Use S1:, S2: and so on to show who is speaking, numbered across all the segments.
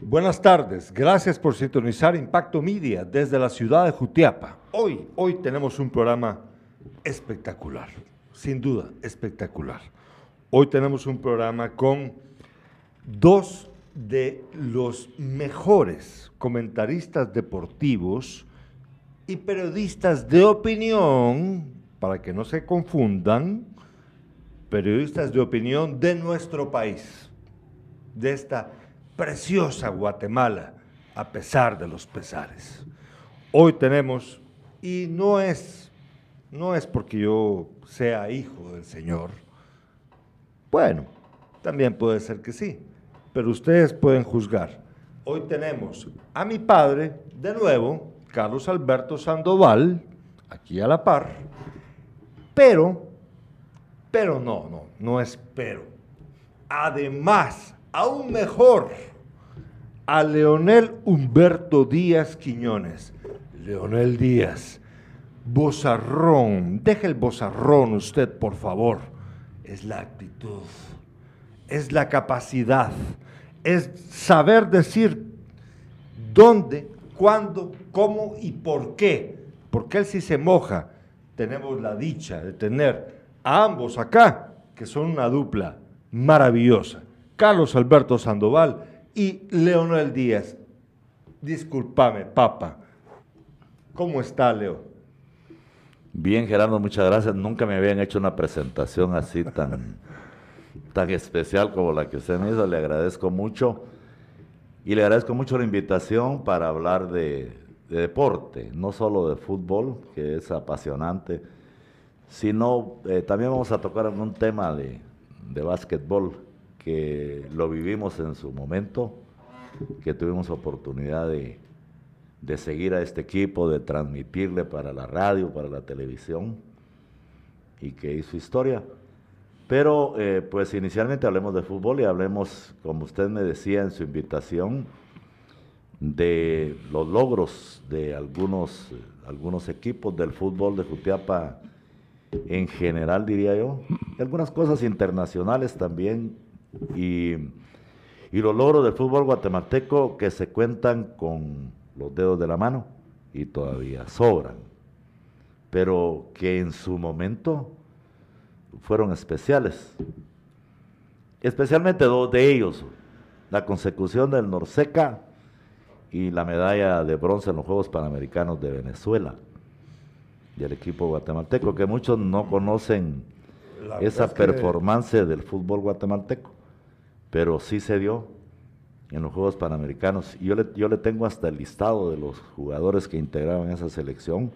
S1: Buenas tardes, gracias por sintonizar Impacto Media desde la ciudad de Jutiapa. Hoy, hoy tenemos un programa espectacular, sin duda espectacular. Hoy tenemos un programa con dos de los mejores comentaristas deportivos y periodistas de opinión, para que no se confundan, periodistas de opinión de nuestro país, de esta preciosa Guatemala, a pesar de los pesares. Hoy tenemos, y no es, no es porque yo sea hijo del Señor, bueno, también puede ser que sí, pero ustedes pueden juzgar. Hoy tenemos a mi padre, de nuevo, Carlos Alberto Sandoval, aquí a la par, pero pero no, no, no espero. Además, aún mejor, a Leonel Humberto Díaz Quiñones. Leonel Díaz, bozarrón, deje el bozarrón usted, por favor. Es la actitud, es la capacidad, es saber decir dónde, cuándo, cómo y por qué. Porque él si se moja, tenemos la dicha de tener a ambos acá, que son una dupla maravillosa. Carlos Alberto Sandoval y Leonel Díaz. Discúlpame, papa. ¿Cómo está, Leo?
S2: Bien, Gerardo, muchas gracias. Nunca me habían hecho una presentación así tan, tan especial como la que usted me hizo. Le agradezco mucho. Y le agradezco mucho la invitación para hablar de, de deporte, no solo de fútbol, que es apasionante, sino eh, también vamos a tocar un tema de, de básquetbol que lo vivimos en su momento, que tuvimos oportunidad de, seguir a este equipo, de transmitirle para la radio, para la televisión, y que hizo historia. Pero eh, pues inicialmente hablemos de fútbol y hablemos, como usted me decía en su invitación, de los logros de algunos, algunos equipos del fútbol de Jutiapa en general, diría yo, algunas cosas internacionales también y, y los logros del fútbol guatemalteco que se cuentan con los dedos de la mano y todavía sobran, pero que en su momento fueron especiales, especialmente dos de ellos, la consecución del Norseca y la medalla de bronce en los Juegos Panamericanos de Venezuela y el equipo guatemalteco, que muchos no conocen esa performance del fútbol guatemalteco, pero sí se dio en los Juegos Panamericanos. Y yo le, yo le tengo hasta el listado de los jugadores que integraban esa selección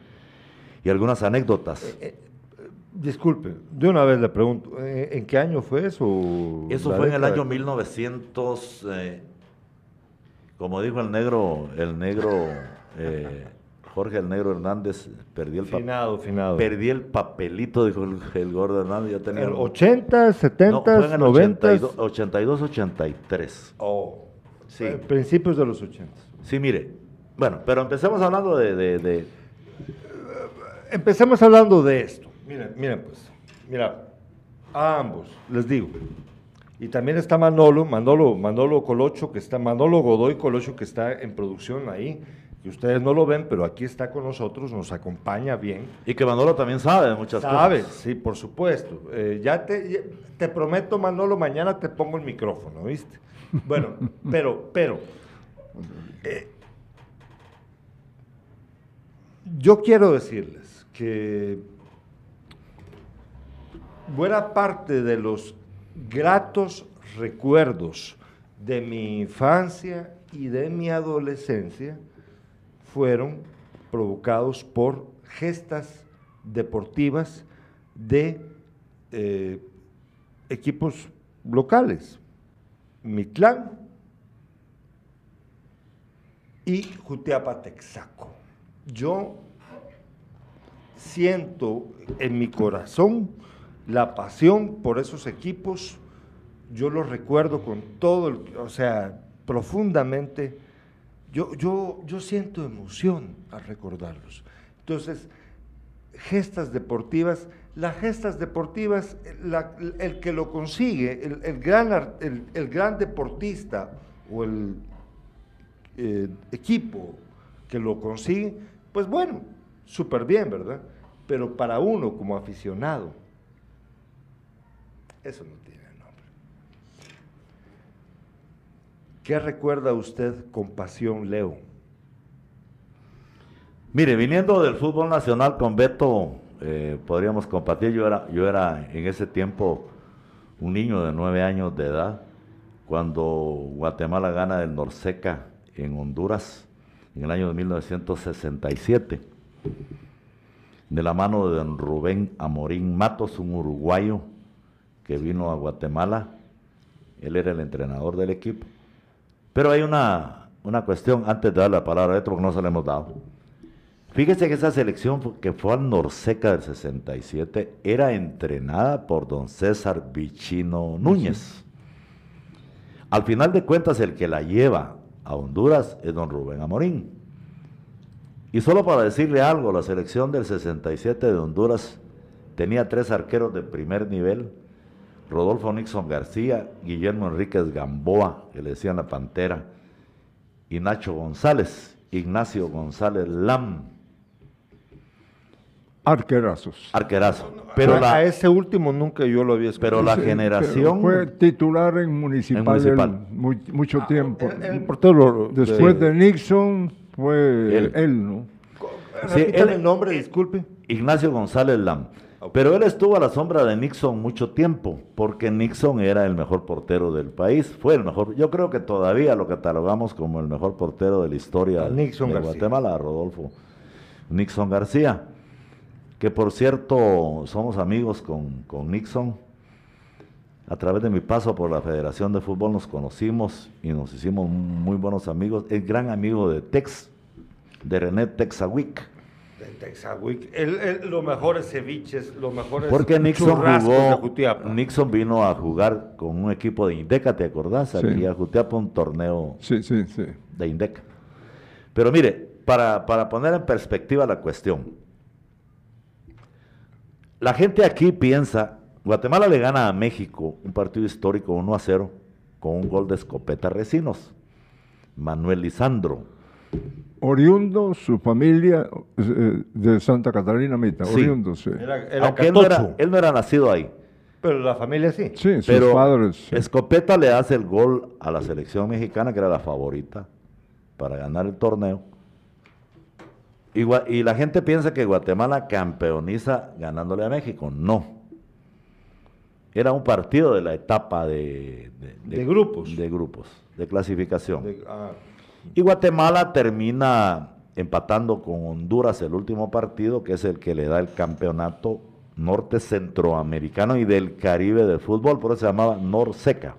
S2: y algunas anécdotas. Eh, eh,
S1: disculpe, de una vez le pregunto, eh, ¿en qué año fue eso?
S2: Eso fue en el año 1900, como dijo el negro, el negro Jorge el Negro Hernández perdió el
S1: finado, finado.
S2: Perdí el papelito, dijo el, gordo Hernández.
S1: Yo tenía 80, 70, 90.
S2: 82, 83.
S1: Oh, sí. Eh, principios de los 80.
S2: Sí, mire. Bueno, pero empecemos hablando de,
S1: Empecemos hablando de esto. Miren, miren pues. Mira, a ambos, les digo. Y también está Manolo, Manolo, Manolo Colocho, que está, Manolo Godoy Colocho, que está en producción ahí y ustedes no lo ven, pero aquí está con nosotros, nos acompaña bien.
S2: Y que Manolo también sabe de muchas cosas.
S1: Sabe, sí, por supuesto. Eh, ya te, te prometo, Manolo, mañana te pongo el micrófono, ¿viste? Bueno, pero, pero, eh, yo quiero decirles que buena parte de los gratos recuerdos de mi infancia y de mi adolescencia, fueron provocados por gestas deportivas de eh, equipos locales, Mitlán y Jutiapa Texaco. Yo siento en mi corazón la pasión por esos equipos, yo los recuerdo con todo, el, o sea, profundamente yo, yo, yo siento emoción al recordarlos. Entonces, gestas deportivas, las gestas deportivas, el que lo consigue, el, gran, el, gran deportista o el eh, equipo que lo consigue, pues bueno, súper bien, ¿verdad? Pero para uno como aficionado, eso no tiene nombre. ¿Qué recuerda usted con pasión, Leo?
S2: Mire, viniendo del fútbol nacional con Beto, eh, podríamos compartir, yo era, yo era en ese tiempo un niño de nueve años de edad, cuando Guatemala gana el Norseca en Honduras en el año de 1967, de la mano de don Rubén Amorín Matos, un uruguayo que vino a Guatemala, él era el entrenador del equipo. Pero hay una, una cuestión, antes de dar la palabra a Beto, porque no se la hemos dado. Fíjese que esa selección que fue al Norseca del 67 era entrenada por don César Vichino Núñez. Al final de cuentas, el que la lleva a Honduras es don Rubén Amorín. Y solo para decirle algo, la selección del 67 de Honduras tenía tres arqueros de primer nivel, Rodolfo Nixon García, Guillermo Enríquez Gamboa, que le decían la Pantera, y Nacho González, Ignacio González Lam.
S3: Arquerazos.
S2: Arquerazo.
S1: Pero a ese último nunca yo lo había escuchado.
S2: Pero la generación...
S3: fue titular en Municipal, mucho ah, tiempo. Después de, Nixon fue él, ¿no?
S1: Sí, el nombre, disculpe.
S2: Ignacio González Lam. Pero él estuvo a la sombra de Nixon mucho tiempo, porque Nixon era el mejor portero del país, fue el mejor, yo creo que todavía lo catalogamos como el mejor portero de la historia de Guatemala, Rodolfo Nixon García que por cierto somos amigos con, Nixon. A través de mi paso por la Federación de Fútbol nos conocimos y nos hicimos muy buenos amigos. Es gran amigo de Tex, de René Texawick.
S1: De Texawick. El, lo mejor es ceviches, lo mejor es
S2: Porque Nixon jugó, Nixon vino a jugar con un equipo de Indeca, ¿te acordás? Aquí a Jutiapa un torneo de Indeca. Pero mire, para, para poner en perspectiva la cuestión, la gente aquí piensa, Guatemala le gana a México un partido histórico 1 a 0 con un gol de escopeta Recinos. Manuel Lisandro.
S3: Oriundo, su familia eh, de Santa Catarina Mita, oriundo, sí.
S2: Aunque él no, era, él no, era, nacido ahí.
S1: Pero la familia sí.
S3: Sí, sus Pero padres.
S2: Escopeta le hace el gol a la selección mexicana, que era la favorita para ganar el torneo. Y, la gente piensa que Guatemala campeoniza ganándole a México. No. Era un partido de la etapa de,
S1: de, grupos.
S2: De grupos, de clasificación.
S1: Ah.
S2: Y Guatemala termina empatando con Honduras el último partido, que es el que le da el campeonato norte centroamericano y del Caribe de fútbol, por eso se llamaba Norseca.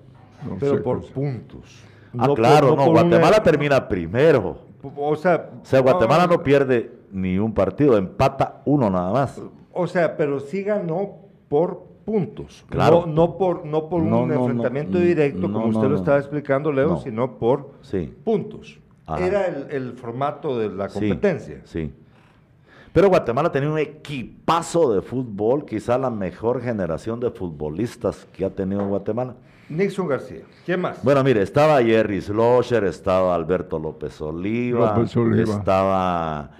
S1: Pero por puntos.
S2: Ah, claro, no, Guatemala termina primero. O sea, Guatemala no pierde ni un partido, empata uno nada más.
S1: O sea, pero sí ganó por puntos. Claro. No, por, no por un enfrentamiento directo, como usted lo estaba explicando, Leo, sino por puntos. Era el, formato de la competencia.
S2: Sí, Pero Guatemala tenía un equipazo de fútbol, quizá la mejor generación de futbolistas que ha tenido Guatemala.
S1: Nixon García. ¿Quién más?
S2: Bueno, mire, estaba Jerry Slosher, estaba Alberto López Oliva, estaba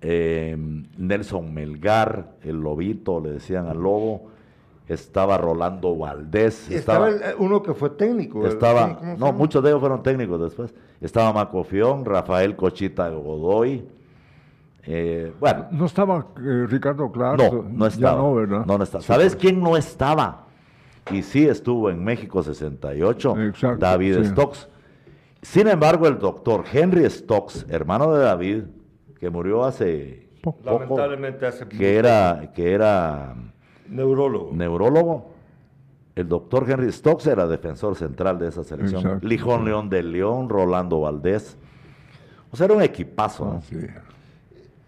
S2: eh, Nelson Melgar, el lobito, le decían al lobo, estaba Rolando Valdés.
S1: Estaba, uno que fue técnico.
S2: Estaba, no, muchos de ellos fueron técnicos después. Estaba Macofión, Rafael Cochita Godoy. Eh, bueno.
S3: No estaba eh, Ricardo Clark.
S2: No, no estaba. no, ¿verdad? No, estaba. ¿Sabes quién no estaba? y sí estuvo en México 68, David Stokes. Sin embargo, el doctor Henry Stokes, hermano de David, que murió hace
S1: lamentablemente hace
S2: que era que era
S1: neurólogo.
S2: Neurólogo. El doctor Henry Stokes era defensor central de esa selección. Lijón León de León, Rolando Valdés. O sea, era un equipazo. ¿no?
S1: Ah,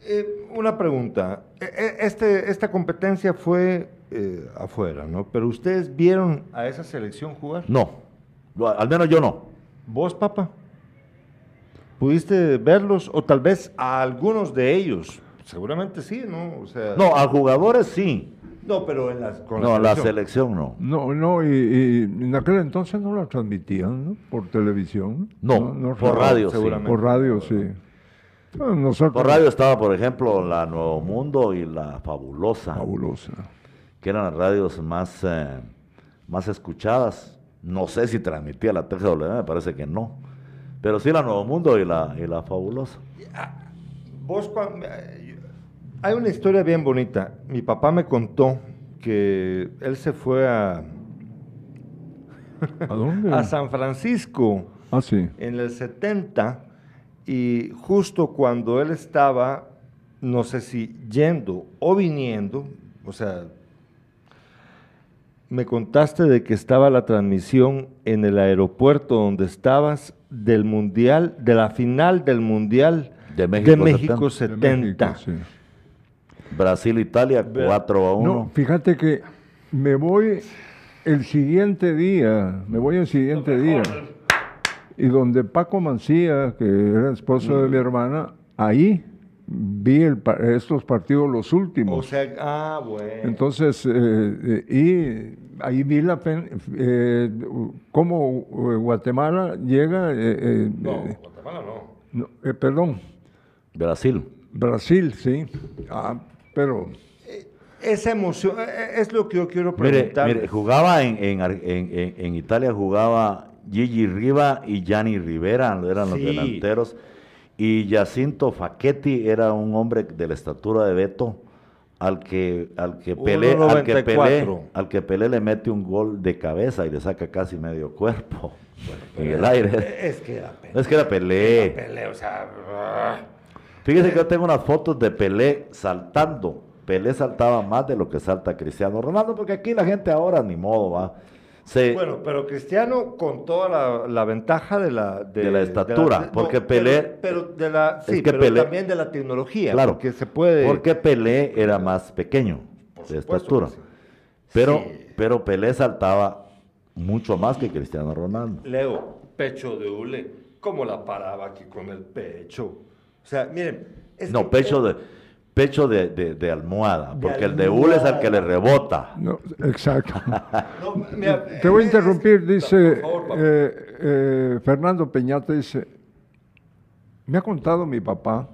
S1: eh, una pregunta. E, e, este, esta competencia fue eh, afuera, ¿no? Pero ustedes vieron a esa selección jugar.
S2: No, al menos yo no.
S1: ¿Vos, papá? ¿Pudiste verlos o tal vez a algunos de ellos? Seguramente sí, ¿no?
S2: no, a jugadores sí.
S1: No, pero en la,
S2: con no, la, selección. no.
S3: No, no, y, en aquel entonces no la transmitían ¿no? por televisión.
S2: No, por radio,
S3: seguramente. Por radio, sí.
S2: Por radio estaba, por ejemplo, la Nuevo Mundo y la Fabulosa.
S3: Fabulosa.
S2: Que eran las radios más, eh, más escuchadas. No sé si transmitía la TGW, me parece que no. Pero sí la Nuevo Mundo y la, y la Fabulosa.
S1: Vos, hay una historia bien bonita. Mi papá me contó que él se fue a...
S3: ¿A dónde?
S1: a San Francisco.
S3: Ah, sí.
S1: En el 70 y justo cuando él estaba, no sé si yendo o viniendo, o sea, me contaste de que estaba la transmisión en el aeropuerto donde estabas del Mundial, de la final del Mundial
S2: de México, 70. Brasil-Italia 4 a 1. No,
S3: fíjate que me voy el siguiente día, me voy el siguiente día. Y donde Paco Mancía, que era esposo de mi hermana, ahí vi el, estos partidos los últimos.
S1: O sea, ah, bueno.
S3: Entonces, eh, eh, y ahí vi la eh, cómo Guatemala llega.
S1: no, Guatemala no.
S3: no perdón.
S2: Brasil.
S3: Brasil, sí. Ah, pero...
S1: Esa emoción, es lo que yo quiero preguntar.
S2: Mire, jugaba en, en, Italia, jugaba Gigi Riva y Gianni Rivera, eran los delanteros. Y Jacinto Facchetti era un hombre de la estatura de Beto, al que, al que Pelé, al que Pelé, al que Pelé le mete un gol de cabeza y le saca casi medio cuerpo en el aire.
S1: Es que era Pelé.
S2: Es que era Pelé. Pelé o sea, Fíjese que yo tengo unas fotos de Pelé saltando. Pelé saltaba más de lo que salta Cristiano Ronaldo, porque aquí la gente ahora ni modo va.
S1: bueno, pero Cristiano con toda la, ventaja de la,
S2: de, la estatura, porque Pelé...
S1: Pero, de la, sí, pero también de la tecnología,
S2: claro,
S1: que se puede...
S2: Porque Pelé era más pequeño de estatura, pero, pero Pelé saltaba mucho más que Cristiano Ronaldo.
S1: Leo, pecho de hule, ¿cómo la paraba aquí con el pecho? O sea, miren.
S2: no, pecho de pecho de, almohada, porque el de hule es el que le rebota.
S3: No, exacto. Te voy a interrumpir, dice eh, eh, Fernando Peñate, dice, me ha contado mi papá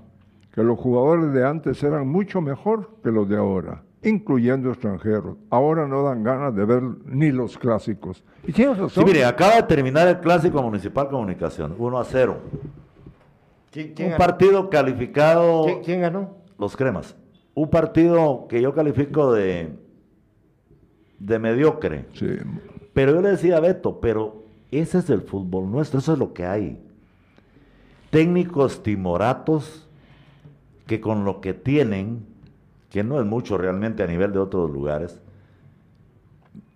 S3: que los jugadores de antes eran mucho mejor que los de ahora, incluyendo extranjeros. Ahora no dan ganas de ver ni los clásicos. Y
S2: Sí, mire, acaba de terminar el clásico municipal comunicación, 1 a 0 un partido calificado.
S1: ¿Quién, ganó?
S2: Los cremas. Un partido que yo califico de, de mediocre.
S3: Sí.
S2: Pero yo le decía a Beto, pero ese es el fútbol nuestro, eso es lo que hay. Técnicos timoratos que con lo que tienen, que no es mucho realmente a nivel de otros lugares,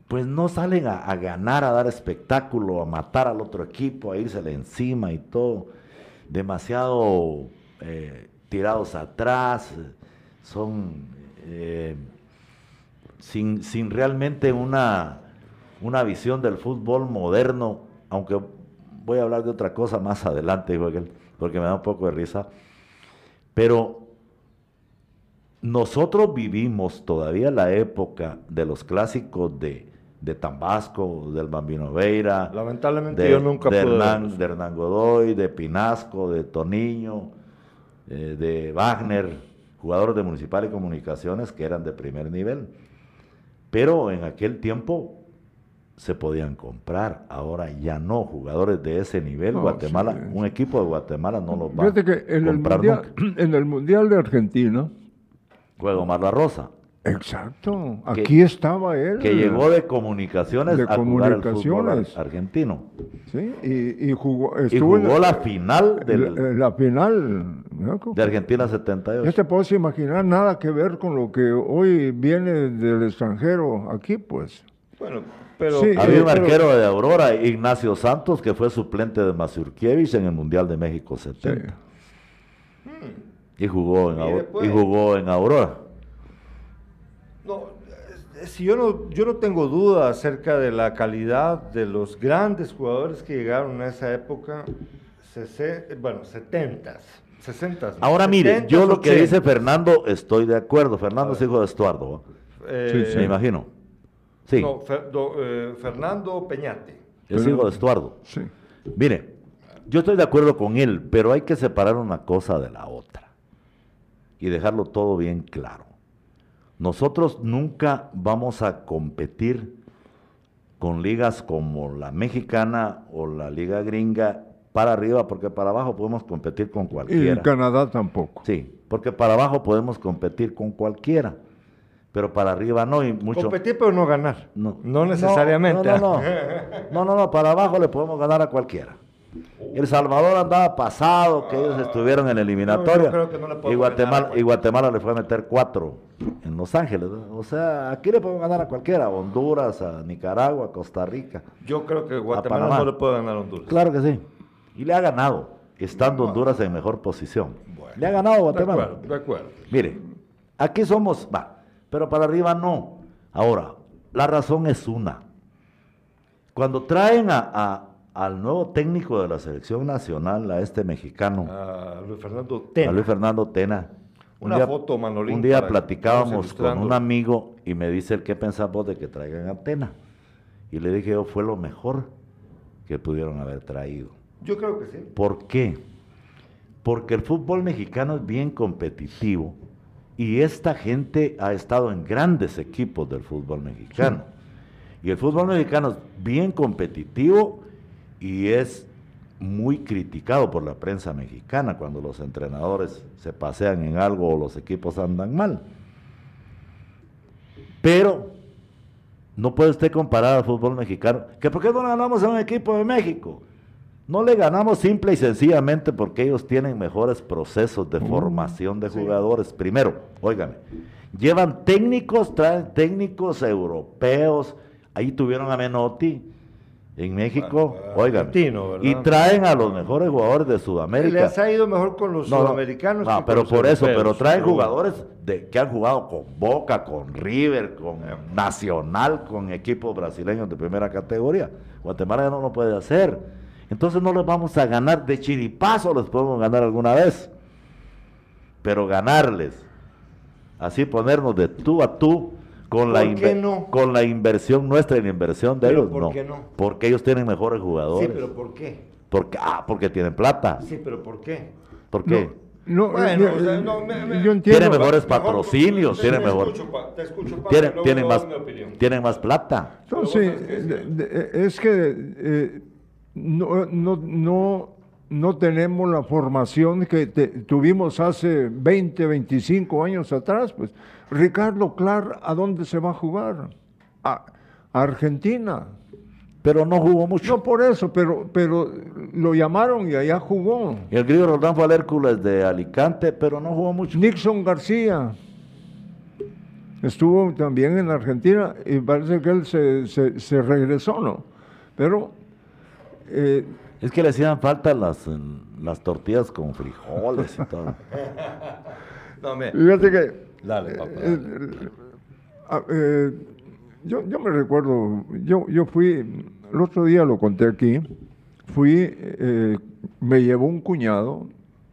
S2: pues no salen a, a ganar, a dar espectáculo, a matar al otro equipo, a irsele encima y todo demasiado eh, tirados atrás, son eh, sin, sin, realmente una, una visión del fútbol moderno, aunque voy a hablar de otra cosa más adelante, porque me da un poco de risa, pero nosotros vivimos todavía la época de los clásicos de, de Tambasco, del Bambino Veira.
S1: Lamentablemente
S2: de,
S1: yo nunca
S2: de Hernán, de Hernán Godoy, de Pinasco, de Toniño, eh, de Wagner, jugadores de Municipal y Comunicaciones que eran de primer nivel. Pero en aquel tiempo se podían comprar, ahora ya no, jugadores de ese nivel, Guatemala, un equipo de Guatemala no los va a comprar
S3: mundial, En el Mundial de Argentina,
S2: juega Omar La Rosa.
S3: Exacto, aquí estaba él.
S2: Que llegó de comunicaciones a jugar el fútbol argentino.
S3: Sí, y, jugó,
S2: y jugó la, final
S3: del, la, final
S2: de Argentina 78.
S3: Ya te puedes imaginar nada que ver con lo que hoy viene del extranjero aquí, pues.
S1: Bueno, pero
S2: había un arquero de Aurora, Ignacio Santos, que fue suplente de Mazurkiewicz en el Mundial de México 70. Y jugó en, y jugó en Aurora.
S1: No, si yo no, yo no tengo duda acerca de la calidad de los grandes jugadores que llegaron en esa época, bueno, 70 60
S2: Ahora mire, yo lo que dice Fernando estoy de acuerdo. Fernando es hijo de Estuardo. Eh, Me imagino. Sí. No,
S1: eh, Fernando Peñate.
S2: Es hijo de Estuardo. Sí. Mire, yo estoy de acuerdo con él, pero hay que separar una cosa de la otra y dejarlo todo bien claro. Nosotros nunca vamos a competir con ligas como la mexicana o la liga gringa para arriba, porque para abajo podemos competir con cualquiera. Y
S3: en Canadá tampoco.
S2: Sí, porque para abajo podemos competir con cualquiera, pero para arriba no. Y mucho...
S1: Competir pero no ganar. No, no necesariamente.
S2: No no, no, no, no, para abajo le podemos ganar a cualquiera. El Salvador andaba pasado, que ellos estuvieron en eliminatoria. y, Guatemala, y Guatemala le fue a meter cuatro en Los Ángeles. O sea, aquí le podemos ganar a cualquiera, a Honduras, a Nicaragua, a Costa Rica.
S1: Yo creo que Guatemala no le puede ganar a Honduras.
S2: Claro que sí. Y le ha ganado, estando Honduras en mejor posición. le ha ganado Guatemala.
S1: De acuerdo, de acuerdo.
S2: Mire, aquí somos, va, pero para arriba no. Ahora, la razón es una. Cuando traen a al nuevo técnico de la selección nacional, a este mexicano.
S1: A Luis Fernando Tena.
S2: A Luis Fernando Tena.
S1: Una foto, Manolín.
S2: Un día platicábamos con un amigo y me dice, ¿qué pensamos de que traigan a Tena? Y le dije, yo, fue lo mejor que pudieron haber traído.
S1: Yo creo que sí.
S2: ¿Por qué? Porque el fútbol mexicano es bien competitivo y esta gente ha estado en grandes equipos del fútbol mexicano. Y el fútbol mexicano es bien competitivo y es muy criticado por la prensa mexicana cuando los entrenadores se pasean en algo o los equipos andan mal. Pero no puede usted comparar al fútbol mexicano. ¿Que ¿Por qué no ganamos a un equipo de México? No le ganamos simple y sencillamente porque ellos tienen mejores procesos de formación de jugadores. Primero, óigame, llevan técnicos, traen técnicos europeos. Ahí tuvieron a Menotti, en México, oigan, y traen a los mejores jugadores de Sudamérica.
S1: Les ha ido mejor con los sudamericanos.
S2: No, pero por eso, pero traen jugadores de, que han jugado con Boca, con River, con Nacional, con equipos brasileños de primera categoría. Guatemala ya no lo puede hacer. Entonces no les vamos a ganar de chiripazo, les podemos ganar alguna vez. Pero ganarles, así ponernos de tú a tú, con la, con la inversión nuestra y la inversión de ellos, no. Porque ellos tienen mejores jugadores.
S1: Sí, pero ¿por qué?
S2: Porque, ah, porque tienen plata.
S1: Sí, pero ¿por qué?
S2: ¿Por qué?
S3: No, bueno,
S2: yo, entiendo. Tienen mejores patrocinios, tienen mejor.
S1: te escucho,
S2: tienen, más, tienen más plata.
S3: Entonces, es que eh, no, no, no, no tenemos la formación que tuvimos hace 20, 25 años atrás, pues Ricardo Clar, ¿a dónde se va a jugar? A, Argentina.
S2: Pero no jugó mucho.
S3: No por eso, pero, pero lo llamaron y allá jugó.
S2: Y el griego Roldán fue al Hércules de Alicante, pero no jugó mucho.
S3: Nixon García estuvo también en Argentina y parece que él se, regresó, ¿no? Pero...
S2: Eh, es que le hacían falta las, las tortillas con frijoles y todo.
S3: no, me... Fíjate que Dale, eh, papá. Eh, eh, yo, yo me recuerdo, yo, yo fui, el otro día lo conté aquí, fui, me llevó un cuñado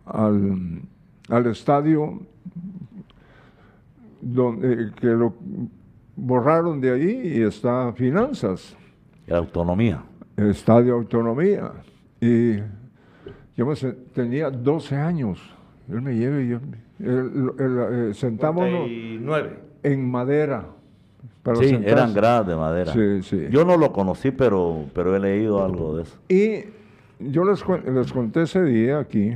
S3: al, al estadio donde, que lo borraron de ahí y está Finanzas.
S2: La autonomía.
S3: Estadio Autonomía. Y yo me, tenía 12 años. Él me lleva y yo el, eh, sentámonos en madera.
S2: sí, eran gradas de madera. Yo no lo conocí, pero, pero he leído algo de eso.
S3: Y yo les, les conté ese día aquí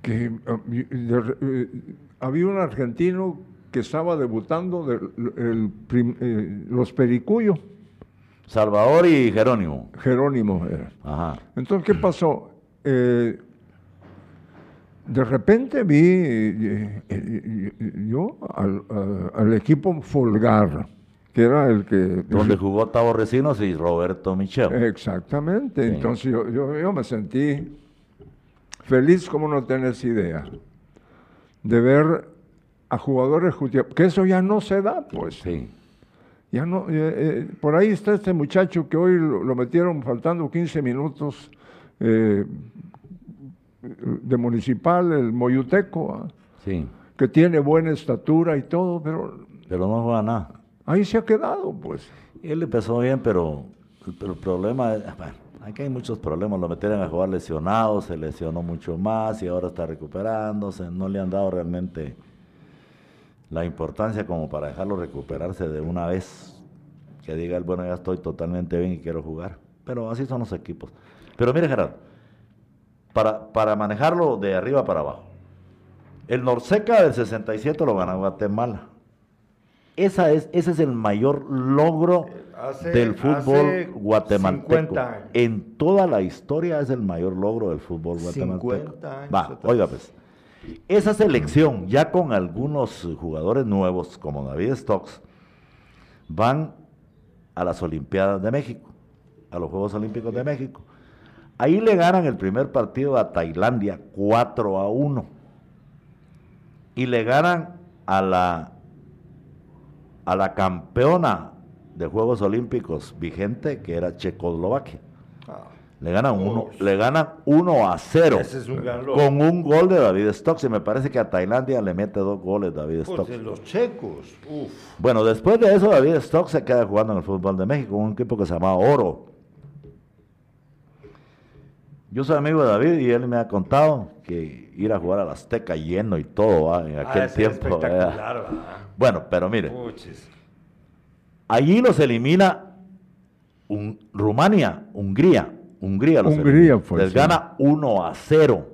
S3: que eh, había un argentino que estaba debutando de, eh, los Pericuyo.
S2: Salvador y Jerónimo.
S3: Jerónimo era. Entonces, ¿qué pasó? De repente vi eh, eh, yo al, equipo Folgar, que era el que...
S2: Donde jugó Tavo Recinos y Roberto Michel.
S3: Exactamente, entonces yo, yo, me sentí feliz como no tenés idea, de ver a jugadores que eso ya no se da, pues. Sí. Ya no, eh, por ahí está este muchacho que hoy lo, metieron faltando 15 minutos de municipal, el Moyuteco,
S2: sí.
S3: que tiene buena estatura y todo, pero...
S2: Pero no juega nada.
S3: Ahí se ha quedado, pues.
S2: Él empezó bien, pero, pero el problema es, bueno, aquí hay muchos problemas, lo metieron a jugar lesionado, se lesionó mucho más y ahora está recuperándose, no le han dado realmente la importancia como para dejarlo recuperarse de una vez, que diga bueno, ya estoy totalmente bien y quiero jugar. Pero así son los equipos. Pero mire, Gerardo, para, para manejarlo de arriba para abajo, el Norseca del 67 lo gana Guatemala. Esa es, ese es el mayor logro del fútbol guatemalteco. En toda la historia es el mayor logro del fútbol guatemalteco. Va, oiga pues. Esa selección, ya con algunos jugadores nuevos, como David Stokes, van a las Olimpiadas de México, a los Juegos Olímpicos de México. Ahí le ganan el primer partido a Tailandia 4 a 1. Y le ganan a la, a la campeona de Juegos Olímpicos vigente, que era Checoslovaquia. Le ganan, uno, le ganan 1 a 0 con un gol de David Stokes. Y me parece que a Tailandia le mete dos goles David pues Stokes.
S1: los checos.
S2: Bueno, después de eso, David Stokes se queda jugando en el fútbol de México, un equipo que se llama Oro. Yo soy amigo de David y él me ha contado que ir a jugar al Azteca lleno y todo en ah, aquel tiempo. Bueno, pero mire. Allí los elimina un, Rumania, Hungría Hungría, los
S3: Hungría
S2: les gana 1 a 0.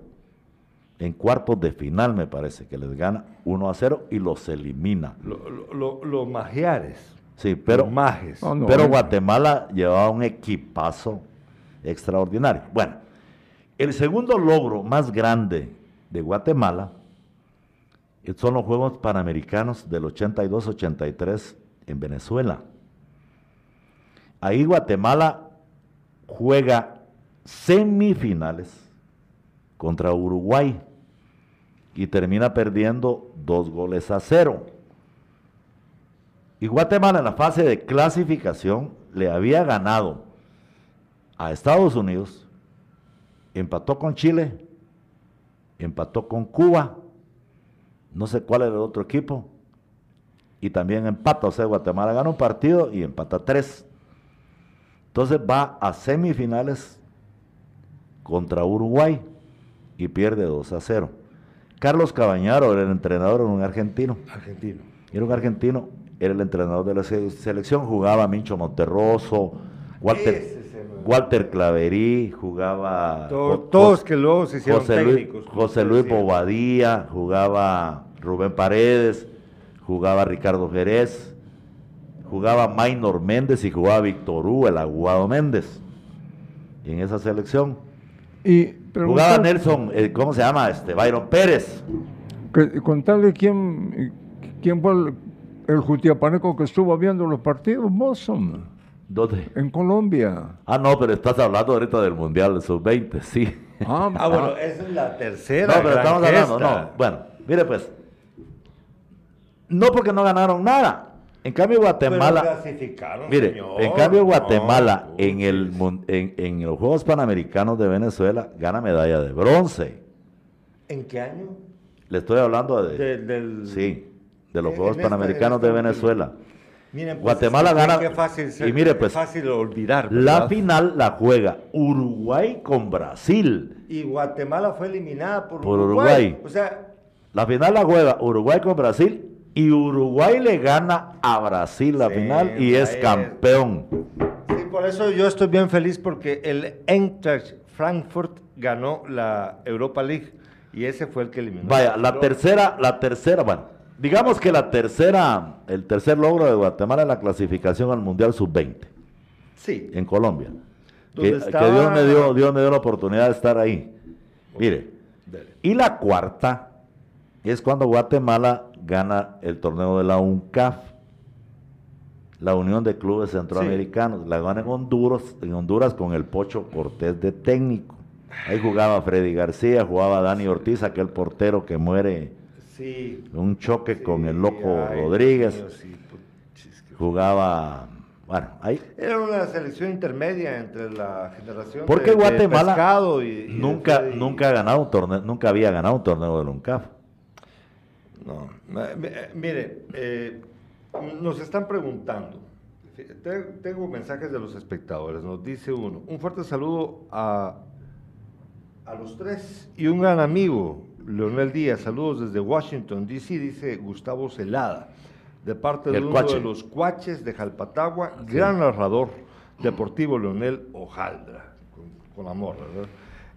S2: En cuartos de final, me parece, que les gana 1 a 0 y los elimina.
S1: Los magiares.
S2: Sí, pero, majes. pero eh. Guatemala llevaba un equipazo extraordinario. Bueno, el segundo logro más grande de Guatemala son los Juegos Panamericanos del 82-83 en Venezuela. Ahí Guatemala juega semifinales contra Uruguay y termina perdiendo dos goles a cero. Y Guatemala en la fase de clasificación le había ganado a Estados Unidos, empató con Chile, empató con Cuba, no sé cuál era el otro equipo, y también empata, o sea, Guatemala gana un partido y empata tres. Entonces va a semifinales contra Uruguay y pierde 2 a 0. Carlos Cabañaro era el entrenador, era un argentino.
S1: Argentino.
S2: Era un argentino, era el entrenador de la selección, jugaba Mincho Monterroso, Walter, Walter Claverí, jugaba...
S1: todos que luego se hicieron
S2: José
S1: técnicos.
S2: Luis, José Luis Bobadía, jugaba Rubén Paredes, jugaba Ricardo Jerez, jugaba Maynor Méndez y jugaba Víctor Hugo, el aguado Méndez. Y en esa selección
S3: y
S2: Jugaba Nelson, eh, ¿cómo se llama? Este, Byron Pérez.
S3: Que, contarle quién, quién fue el, el jutiapaneco que estuvo viendo los partidos, Mosson.
S2: ¿Dónde?
S3: En Colombia.
S2: Ah, no, pero estás hablando ahorita del Mundial de Sub-20, sí.
S1: Ah, ah, bueno, esa es la tercera.
S2: No, pero estamos hablando, no. Bueno, mire pues. No porque no ganaron nada. En cambio, Guatemala. Mire, en cambio, Guatemala en, el, en, los Juegos Panamericanos de Venezuela gana medalla de bronce.
S1: ¿En qué año?
S2: Le estoy hablando de. sí, de los Juegos Panamericanos de Venezuela. Miren, pues, Guatemala gana.
S1: fácil,
S2: y mire, pues.
S1: fácil olvidar.
S2: La final la juega Uruguay con Brasil.
S1: Y Guatemala fue eliminada por,
S2: por Uruguay.
S1: O sea.
S2: La final la juega Uruguay con Brasil y Uruguay le gana a Brasil la final y es campeón.
S1: Sí, por eso yo estoy bien feliz porque el Eintracht Frankfurt ganó la Europa League y ese fue el que eliminó.
S2: Vaya, la tercera, la tercera, bueno, digamos que la tercera, el tercer logro de Guatemala es la clasificación al Mundial Sub-20.
S1: Sí.
S2: En Colombia. Que, Dios me dio, Dios me dio la oportunidad de estar ahí. Mire. Y la cuarta es cuando Guatemala gana el torneo de la UNCAF, la Unión de Clubes Centroamericanos. La gana en Honduras, en Honduras con el Pocho Cortés de técnico. Ahí jugaba Freddy García, jugaba Dani Ortiz, aquel portero que muere
S1: sí,
S2: un choque con el loco Rodríguez. jugaba, bueno, ahí.
S1: Era una selección intermedia entre la generación
S2: Porque Guatemala y, nunca, nunca ha ganado un torneo, nunca había ganado un torneo del UNCAF.
S1: No, mire, eh, nos están preguntando. Tengo mensajes de los espectadores. Nos dice uno, un fuerte saludo a, a los tres y un gran amigo, Leonel Díaz. Saludos desde Washington, D.C., dice Gustavo Celada, de parte de uno de los cuaches de Jalpatagua, gran narrador deportivo Leonel Ojaldra, con, amor, ¿verdad?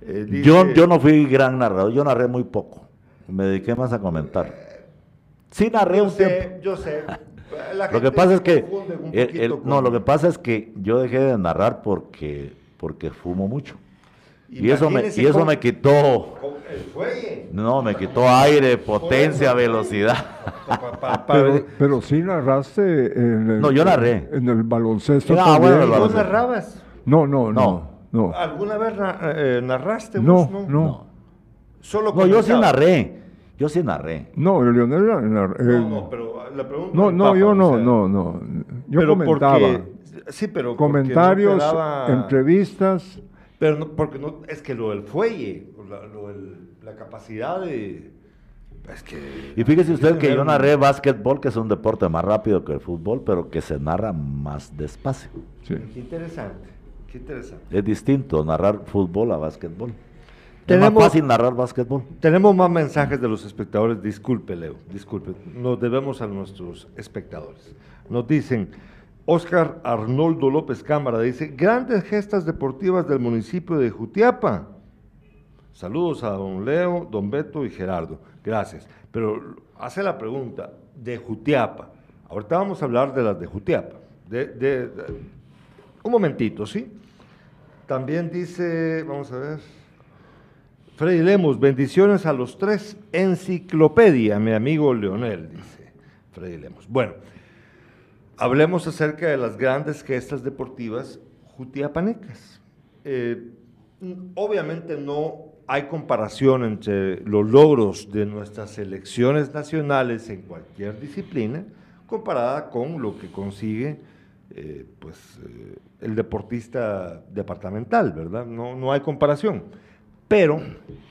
S2: Eh, yo, yo no fui gran narrador, yo narré muy poco. Me dediqué más a comentar. Sí narré un sé,
S1: Yo sé.
S2: lo que pasa es que no, lo que pasa es que yo dejé de narrar porque porque fumo mucho. Y eso me y eso me quitó. No, me quitó aire, potencia, velocidad.
S3: pero, pero sí narraste en el,
S2: No, yo narré.
S3: En el baloncesto
S1: ah, bueno, ¿No narrabas?
S3: No, no, no, no.
S1: ¿Alguna vez eh, narraste
S3: no, No, no.
S1: Solo
S2: no, yo sí narré. Yo sí narré.
S3: No, Leonel
S1: narré. no, no, pero la pregunta.
S3: No, no, yo no, no, no. Yo comentaba.
S1: sí, pero.
S3: Comentarios, entrevistas.
S1: Pero no, porque no, es que lo del fuelle, la, capacidad de. Es que,
S2: y fíjese usted que yo narré básquetbol, que es un deporte más rápido que el fútbol, pero que se narra más despacio.
S1: Sí. Qué interesante, qué interesante.
S2: Es distinto narrar fútbol a básquetbol. Tenemos, más fácil narrar básquetbol.
S1: Tenemos más mensajes de los espectadores. Disculpe, Leo, disculpe. Nos debemos a nuestros espectadores. Nos dicen, Oscar Arnoldo López Cámara dice, grandes gestas deportivas del municipio de Jutiapa. Saludos a don Leo, don Beto y Gerardo. Gracias. Pero hace la pregunta de Jutiapa. Ahorita vamos a hablar de las de Jutiapa. un momentito, ¿sí? También dice, vamos a ver. Freddy Lemos, bendiciones a los tres. Enciclopedia, mi amigo Leonel, dice Freddy Lemos. Bueno, hablemos acerca de las grandes gestas deportivas jutiapanecas. Eh, obviamente no hay comparación entre los logros de nuestras selecciones nacionales en cualquier disciplina comparada con lo que consigue eh, pues, eh, el deportista departamental, ¿verdad? No, no hay comparación. Pero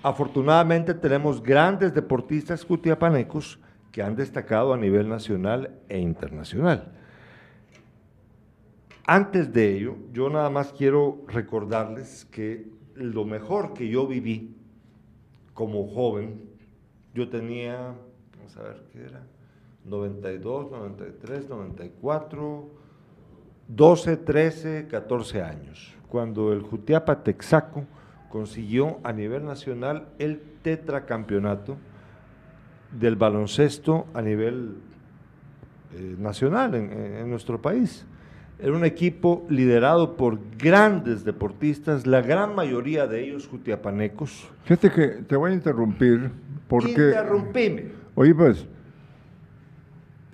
S1: afortunadamente tenemos grandes deportistas cutiapanecos que han destacado a nivel nacional e internacional. Antes de ello, yo nada más quiero recordarles que lo mejor que yo viví como joven, yo tenía, vamos a ver qué era, 92, 93, 94, 12, 13, 14 años, cuando el Jutiapa Texaco consiguió a nivel nacional el tetracampeonato del baloncesto a nivel eh, nacional en, nuestro país. Era un equipo liderado por grandes deportistas, la gran mayoría de ellos jutiapanecos.
S3: Fíjate que te voy a interrumpir porque...
S1: Interrumpime.
S3: Oye, pues,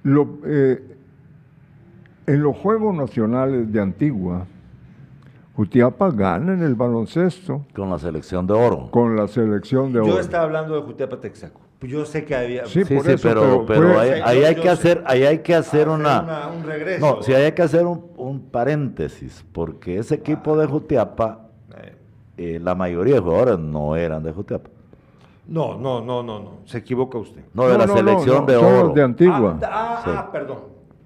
S3: lo, eh, en los Juegos Nacionales de Antigua, Jutiapa gana en el baloncesto.
S2: Con la selección de oro.
S3: Con la selección de oro.
S1: Yo estaba hablando de Jutiapa Texaco. Pues yo sé que había.
S2: Sí, sí, pero, pero, ahí, hay que hacer, ahí hay que hacer una,
S1: un regreso.
S2: No, sí hay que hacer un, paréntesis, porque ese equipo de Jutiapa, eh. Eh, la mayoría de jugadores no eran de Jutiapa.
S1: No, no, no, no, no. Se equivoca usted.
S2: No, de la selección de oro.
S3: de Antigua.
S1: Ah, ah, ah, perdón,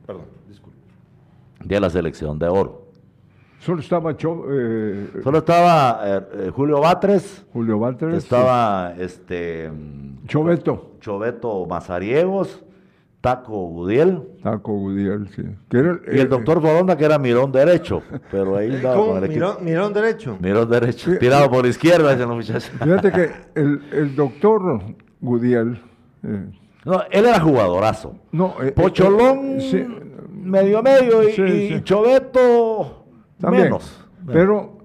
S1: perdón, disculpe.
S2: De la selección de oro.
S3: Solo estaba eh,
S2: Solo estaba eh, eh, Julio Batres.
S3: Julio Batres.
S2: Estaba este
S3: Choveto.
S2: Choveto Mazariegos, Taco Gudiel.
S3: Taco Gudiel, sí.
S2: y el doctor Foronda que era mirón derecho, pero ahí
S1: ¿Cómo? mirón, derecho.
S2: Mirón derecho, tirado por la izquierda ese muchacho.
S3: Fíjate que el, el doctor Gudiel.
S2: no, él era jugadorazo.
S3: No,
S2: Pocholón, medio medio y Choveto Menos.
S3: Pero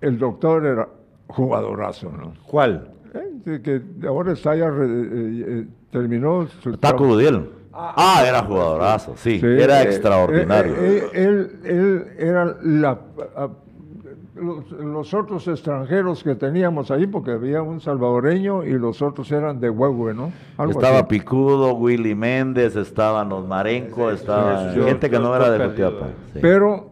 S3: el doctor era jugadorazo, ¿no?
S1: ¿Cuál?
S3: Eh, que ahora está ya, eh, eh, terminó
S2: su... Taco Udiel. Ah, ah, era jugadorazo, sí, era extraordinario.
S3: Él, él, era la, los, otros extranjeros que teníamos ahí, porque había un salvadoreño y los otros eran de Huehue, ¿no?
S2: estaba Picudo, Willy Méndez, estaban los Marenco, estaba gente que no era de Jutiapa.
S3: Pero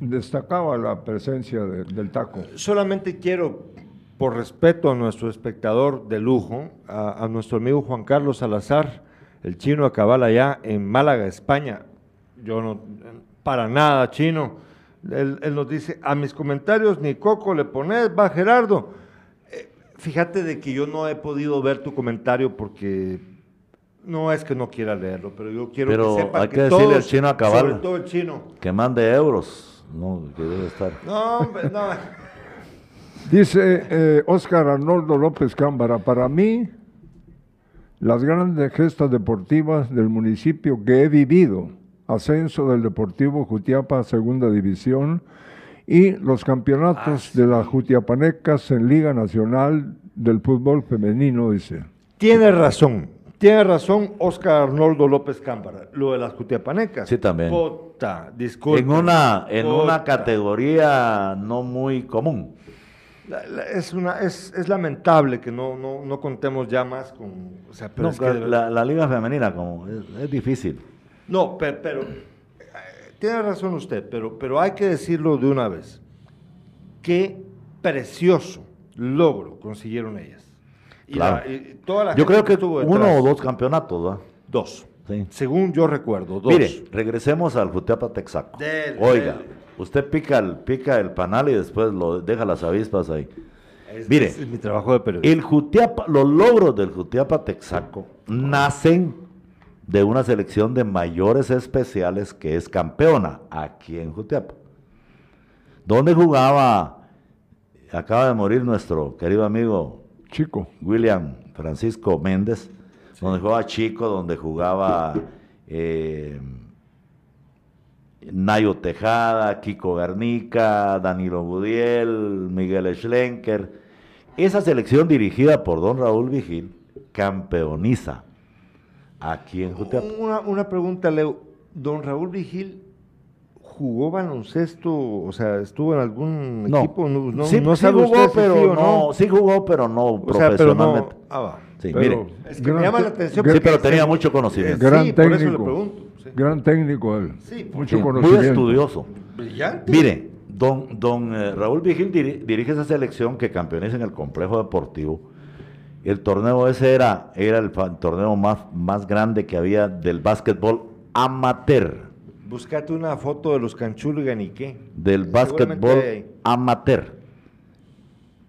S3: destacaba la presencia del taco.
S1: Solamente quiero por respeto a nuestro espectador de lujo, a, nuestro amigo Juan Carlos Salazar, el chino a cabal allá en Málaga, España. Yo no, para nada chino. Él, nos dice, a mis comentarios ni coco le pones, va Gerardo. Eh, fíjate de que yo no he podido ver tu comentario porque no es que no quiera leerlo, pero yo quiero
S2: que
S1: sepa
S2: hay que, decirle al chino a cabal,
S1: sobre todo el chino,
S2: que mande euros, no, que debe estar.
S1: No, hombre, no.
S3: Dice eh, Oscar Arnoldo López Cámara, para mí, las grandes gestas deportivas del municipio que he vivido, ascenso del Deportivo Jutiapa a Segunda División y los campeonatos ah, de las Jutiapanecas en Liga Nacional del Fútbol Femenino, dice.
S1: Tiene razón, tiene razón Oscar Arnoldo López Cámara, lo de las Jutiapanecas.
S2: Sí, también.
S1: Puta, disculpe.
S2: En una, en una categoría no muy común
S1: es, una, es, es, lamentable que no, no, no, contemos ya más con... O sea,
S2: pero la, la, liga femenina como es, difícil.
S1: No, pero, eh, tiene razón usted, pero, pero hay que decirlo de una vez. Qué precioso logro consiguieron ellas.
S2: yo creo que tuvo uno o dos campeonatos, ¿verdad?
S1: Dos. Según yo recuerdo, dos.
S2: Mire, regresemos al Juteapa Texaco. Oiga, Usted pica el, pica el panal y después lo deja las avispas ahí. Mire,
S1: mi trabajo de periodista.
S2: El Jutiapa, los logros del Jutiapa Texaco nacen de una selección de mayores especiales que es campeona aquí en Jutiapa. Donde jugaba, acaba de morir nuestro querido amigo
S3: Chico
S2: William Francisco Méndez, donde jugaba Chico, donde jugaba eh, Nayo Tejada, Kiko Garnica, Danilo Budiel, Miguel Schlenker. Esa selección dirigida por don Raúl Vigil campeoniza aquí en Jutiapa.
S1: Una, pregunta, Leo. ¿Don Raúl Vigil jugó baloncesto? O sea, ¿estuvo en algún equipo?
S2: No, sí, jugó, pero no, sí jugó, pero no profesionalmente.
S1: ah, Sí, mire. Es que me llama la atención.
S2: Sí, pero tenía mucho conocimiento.
S3: Gran sí, técnico. por eso le pregunto. Gran técnico él.
S2: Sí, mucho conocimiento. Muy estudioso. Brillante. Mire, don, don eh, Raúl Vigil dirige esa selección que campeoniza en el complejo deportivo. El torneo ese era, era el, torneo más, más grande que había del básquetbol amateur.
S1: Búscate una foto de los Canchulgan y qué.
S2: Del básquetbol amateur.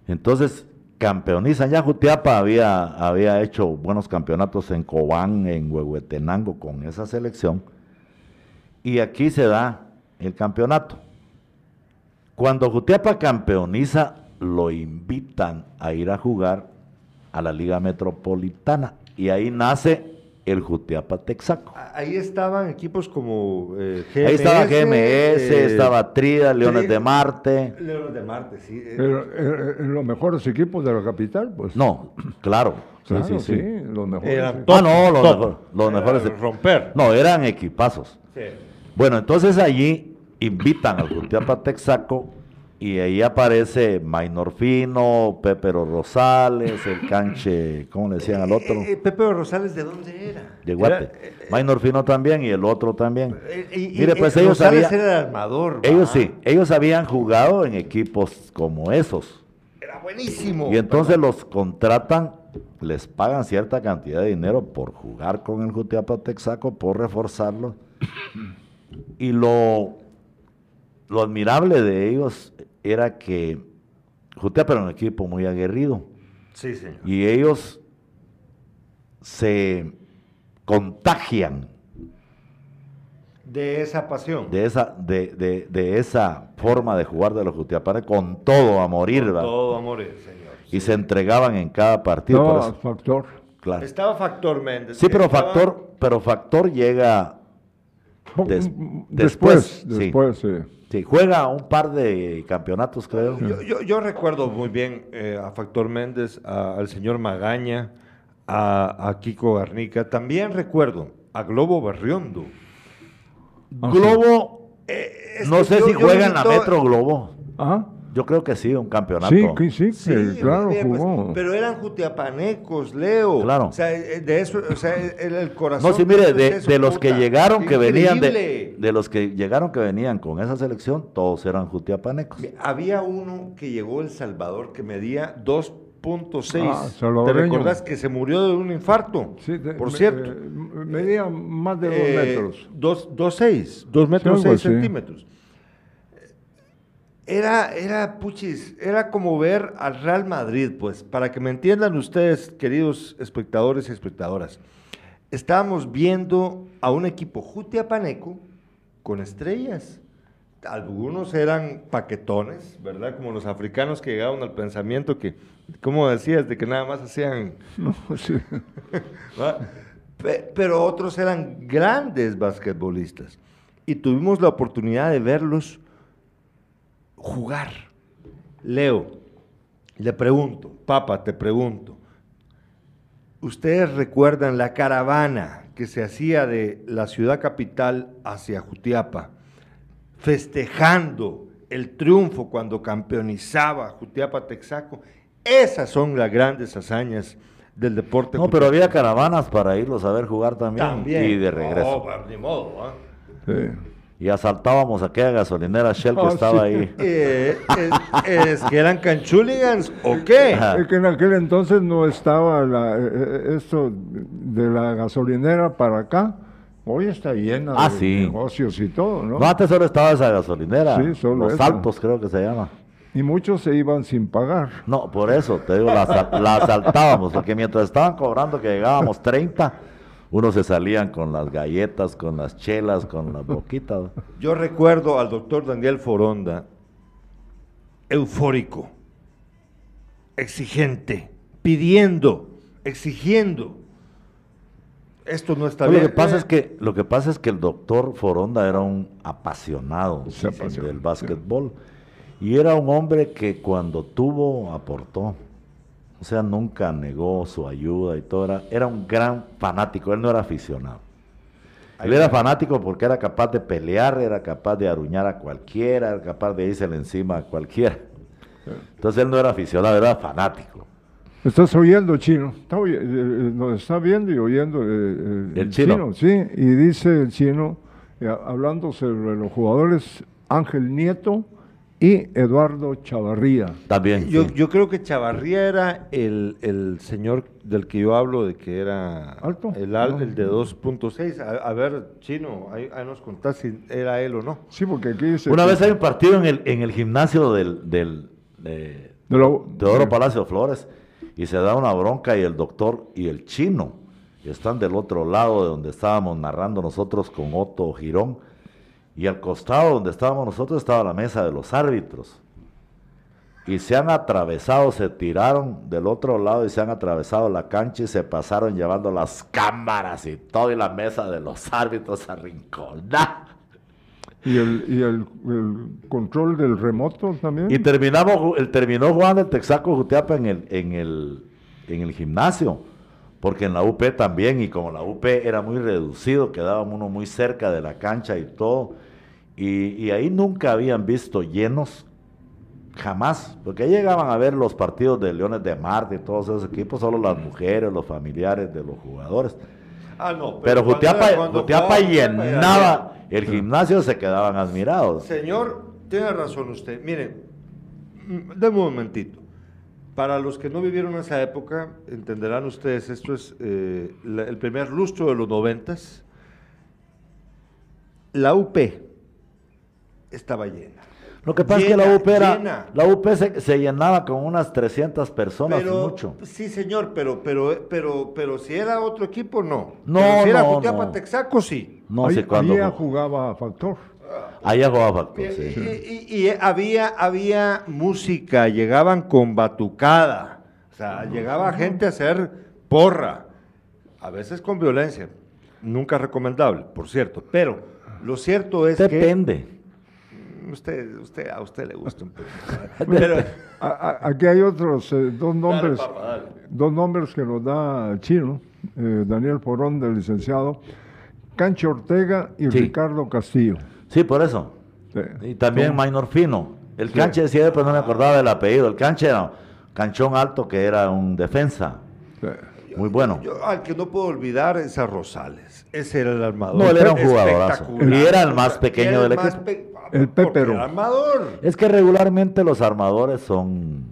S2: Entonces, campeonizan. Ya Jutiapa había, había hecho buenos campeonatos en Cobán, en Huehuetenango con esa selección y aquí se da el campeonato. Cuando Jutiapa campeoniza, lo invitan a ir a jugar a la Liga Metropolitana y ahí nace el Jutiapa Texaco.
S1: Ahí estaban equipos como
S2: eh, GMS. Ahí estaba GMS, eh, estaba Trida, Leones de Marte.
S1: Leones de Marte, sí.
S3: Eh. Pero, los mejores equipos de la capital, pues.
S2: No, claro.
S3: sí, sí, sí, los mejores.
S2: ah, no, los, mejores, los mejores.
S1: Romper.
S2: No, eran equipazos. Sí. Bueno, entonces allí invitan al Jutiapa Texaco y ahí aparece Maynor Fino, Pepero Rosales, el canche, ¿cómo le decían al otro? Eh,
S1: eh Pepero Rosales, ¿de dónde era?
S2: De Guate. Eh, Maynor Fino también y el otro también.
S1: Eh, Mire, pues ellos Rosales era el armador.
S2: Ellos sí, ellos habían jugado en equipos como esos.
S1: Era buenísimo.
S2: Y entonces los contratan, les pagan cierta cantidad de dinero por jugar con el Jutiapa Texaco, por reforzarlo. Y lo, lo admirable de ellos era que Jutiapa era un equipo muy aguerrido.
S1: Sí, señor.
S2: Y ellos se contagian
S1: de esa pasión.
S2: De esa, de, de, esa forma de jugar de los Jutiapanes con todo a morir. Con
S1: todo a morir, señor.
S2: Y se entregaban en cada partido.
S3: No, Factor.
S1: Claro. Estaba Factor Méndez.
S2: Sí, pero Factor, pero Factor llega
S3: después, después,
S2: sí. Juega un par de campeonatos, creo.
S1: Yo, recuerdo muy bien eh, a Factor Méndez, al señor Magaña, a, Kiko Garnica. También recuerdo a Globo Barriondo.
S2: Ah, Globo, eh, no sé si juega en la Metro Globo. Yo creo que sí, un campeonato.
S3: Sí, sí, sí claro, pues, jugó.
S1: pero eran jutiapanecos, Leo.
S2: Claro.
S1: O sea, eh, de eso, o sea, el, corazón.
S2: No, sí, mire, de, los que llegaron que venían de, de, los que llegaron que venían con esa selección, todos eran jutiapanecos.
S1: Había uno que llegó El Salvador que medía 2.6. Ah, ¿Te recordás que se murió de un infarto? Sí, por cierto. Eh,
S3: medía más de dos eh, metros.
S1: 2.6, 2 metros 6 centímetros era, era, puchis, era como ver al Real Madrid, pues, para que me entiendan ustedes, queridos espectadores y espectadoras. Estábamos viendo a un equipo jutiapaneco con estrellas. Algunos eran paquetones, ¿verdad? Como los africanos que llegaban al pensamiento que, como decías, de que nada más hacían... No, sí. Pero otros eran grandes basquetbolistas. Y tuvimos la oportunidad de verlos jugar. Leo, le pregunto, papá, te pregunto, ¿ustedes recuerdan la caravana que se hacía de la ciudad capital hacia Jutiapa, festejando el triunfo cuando campeonizaba Jutiapa Texaco? Esas son las grandes hazañas del deporte.
S2: No, pero había caravanas para irlos a ver jugar también, y de regreso.
S1: No, ni modo, ¿ah?
S2: sí y asaltábamos aquella gasolinera Shell que oh, estaba ahí.
S1: Eh, es, que eran canchuligans o qué?
S3: Es que en aquel entonces no estaba la, eh, eh, esto de la gasolinera para acá. Hoy está llena
S2: ah,
S3: de negocios y todo, ¿no?
S2: No, antes solo estaba esa gasolinera. Sí, solo Los Saltos creo que se llama.
S3: Y muchos se iban sin pagar.
S2: No, por eso, te digo, la, la asaltábamos, porque mientras estaban cobrando que llegábamos 30 unos se salían con las galletas, con las chelas, con las boquitas.
S1: Yo recuerdo al doctor Daniel Foronda, eufórico, exigente, pidiendo, exigiendo. Esto no está bien.
S2: Lo que, pasa es que, lo que pasa es que el doctor Foronda era un apasionado del básquetbol y era un hombre que cuando tuvo aportó. O sea, nunca negó su ayuda y todo. Era, era un gran fanático, él no era aficionado. Él era fanático porque era capaz de pelear, era capaz de aruñar a cualquiera, era capaz de irse encima a cualquiera. Entonces él no era aficionado, era fanático.
S3: Estás oyendo, chino. Está eh, eh, nos está viendo y oyendo eh, el, chino. Sí, y dice el chino, hablando sobre los jugadores, Ángel Nieto, y Eduardo Chavarría.
S2: También.
S1: Yo, yo creo que Chavarría era el, señor del que yo hablo, de que era
S3: alto.
S1: El, el de 2.6. A, ver, Chino, ahí, nos contás si era él o no.
S3: Sí, porque aquí
S2: dice. Una vez hay un partido en el, en el gimnasio del, del de, Oro Palacio Flores y se da una bronca y el doctor y el chino están del otro lado de donde estábamos narrando nosotros con Otto Girón y al costado donde estábamos nosotros estaba la mesa de los árbitros. Y se han atravesado, se tiraron del otro lado y se han atravesado la cancha y se pasaron llevando las cámaras y todo y la mesa de los árbitros a rincón.
S3: ¿Y, el, y el, control del remoto también?
S2: Y terminamos, el, terminó jugando el Texaco Jutiapa en el, en el, en el gimnasio porque en la UP también, y como la UP era muy reducido, quedábamos uno muy cerca de la cancha y todo, y, ahí nunca habían visto llenos, jamás, porque llegaban a ver los partidos de Leones de Marte y todos esos equipos, solo las mujeres, los familiares de los jugadores.
S1: Ah, no,
S2: pero, Jutiapa, llenaba el gimnasio, se quedaban admirados.
S1: Señor, tiene razón usted. Miren, déme un momentito. Para los que no vivieron esa época, entenderán ustedes, esto es eh, el primer lustro de los noventas. La UP, estaba llena.
S2: Lo que pasa es que la UP era, la UP se, llenaba con unas 300 personas mucho.
S1: Sí, señor, pero pero pero pero si era otro equipo no.
S2: No,
S1: si era
S2: no,
S1: Texaco sí.
S3: No sé cuándo. Ahí jugaba Factor.
S2: Ahí jugaba Factor,
S1: y, había había música, llegaban con batucada. O sea, llegaba gente a hacer porra, a veces con violencia. Nunca recomendable, por cierto, pero lo cierto es
S2: que Depende
S1: usted, usted, a usted le gusta un poco.
S3: Pero, aquí hay otros eh, dos nombres, dos nombres que nos da el chino, eh, Daniel Porón, del licenciado, Cancho Ortega y Ricardo Castillo.
S2: Sí, por eso. Y también Maynor Fino. El canche decía, pero no me acordaba del apellido. El canche era Canchón Alto, que era un defensa. Muy bueno.
S1: Yo, al que no puedo olvidar es a Rosales. Ese era el armador.
S2: No, él era un jugadorazo. Y era el más pequeño del equipo.
S3: El Pepero.
S1: El armador.
S2: Es que regularmente los armadores son.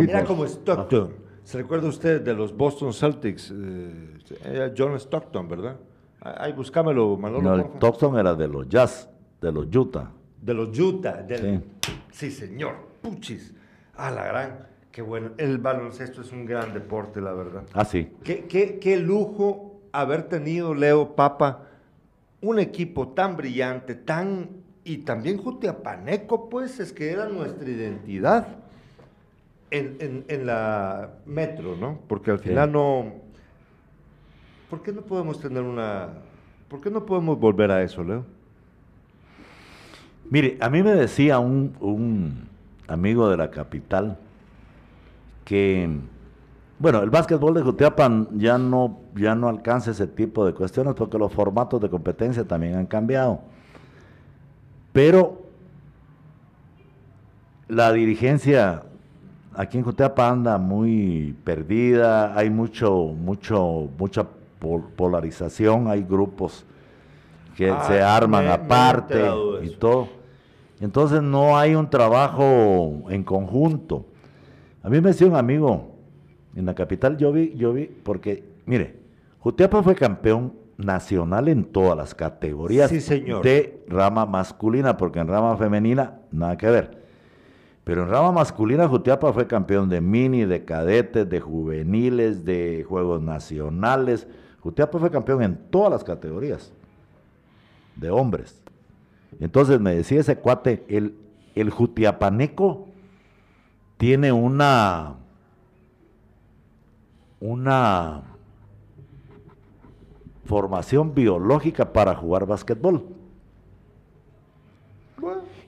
S1: Era como Stockton. ¿Se recuerda usted de los Boston Celtics? Eh, John Stockton, ¿verdad? Ahí buscámelo, Manolo.
S2: No, el Stockton era de los Jazz, de los Utah.
S1: De los Utah. sí. sí, señor. Puchis. Ah, la gran. Qué bueno. El baloncesto es un gran deporte, la verdad.
S2: Ah, sí.
S1: Qué, qué, qué lujo haber tenido, Leo Papa, un equipo tan brillante, tan. Y también Jutiapaneco, pues, es que era nuestra identidad en, en, la metro, ¿no? Porque al final no. ¿Por qué no podemos tener una. ¿Por qué no podemos volver a eso, Leo?
S2: Mire, a mí me decía un, un amigo de la capital que, bueno, el básquetbol de Jutiapan ya no, ya no alcanza ese tipo de cuestiones porque los formatos de competencia también han cambiado. Pero la dirigencia aquí en Jutiapa anda muy perdida, hay mucho, mucho, mucha polarización, hay grupos que ah, se arman aparte y todo. Entonces no hay un trabajo en conjunto. A mí me decía un amigo en la capital, yo vi, yo vi, porque, mire, Jutiapa fue campeón nacional en todas las categorías de rama masculina, porque en rama femenina nada que ver. Pero en rama masculina Jutiapa fue campeón de mini, de cadetes, de juveniles, de juegos nacionales. Jutiapa fue campeón en todas las categorías de hombres. Entonces me decía ese cuate, el, el jutiapaneco tiene una, una formación biológica para jugar básquetbol.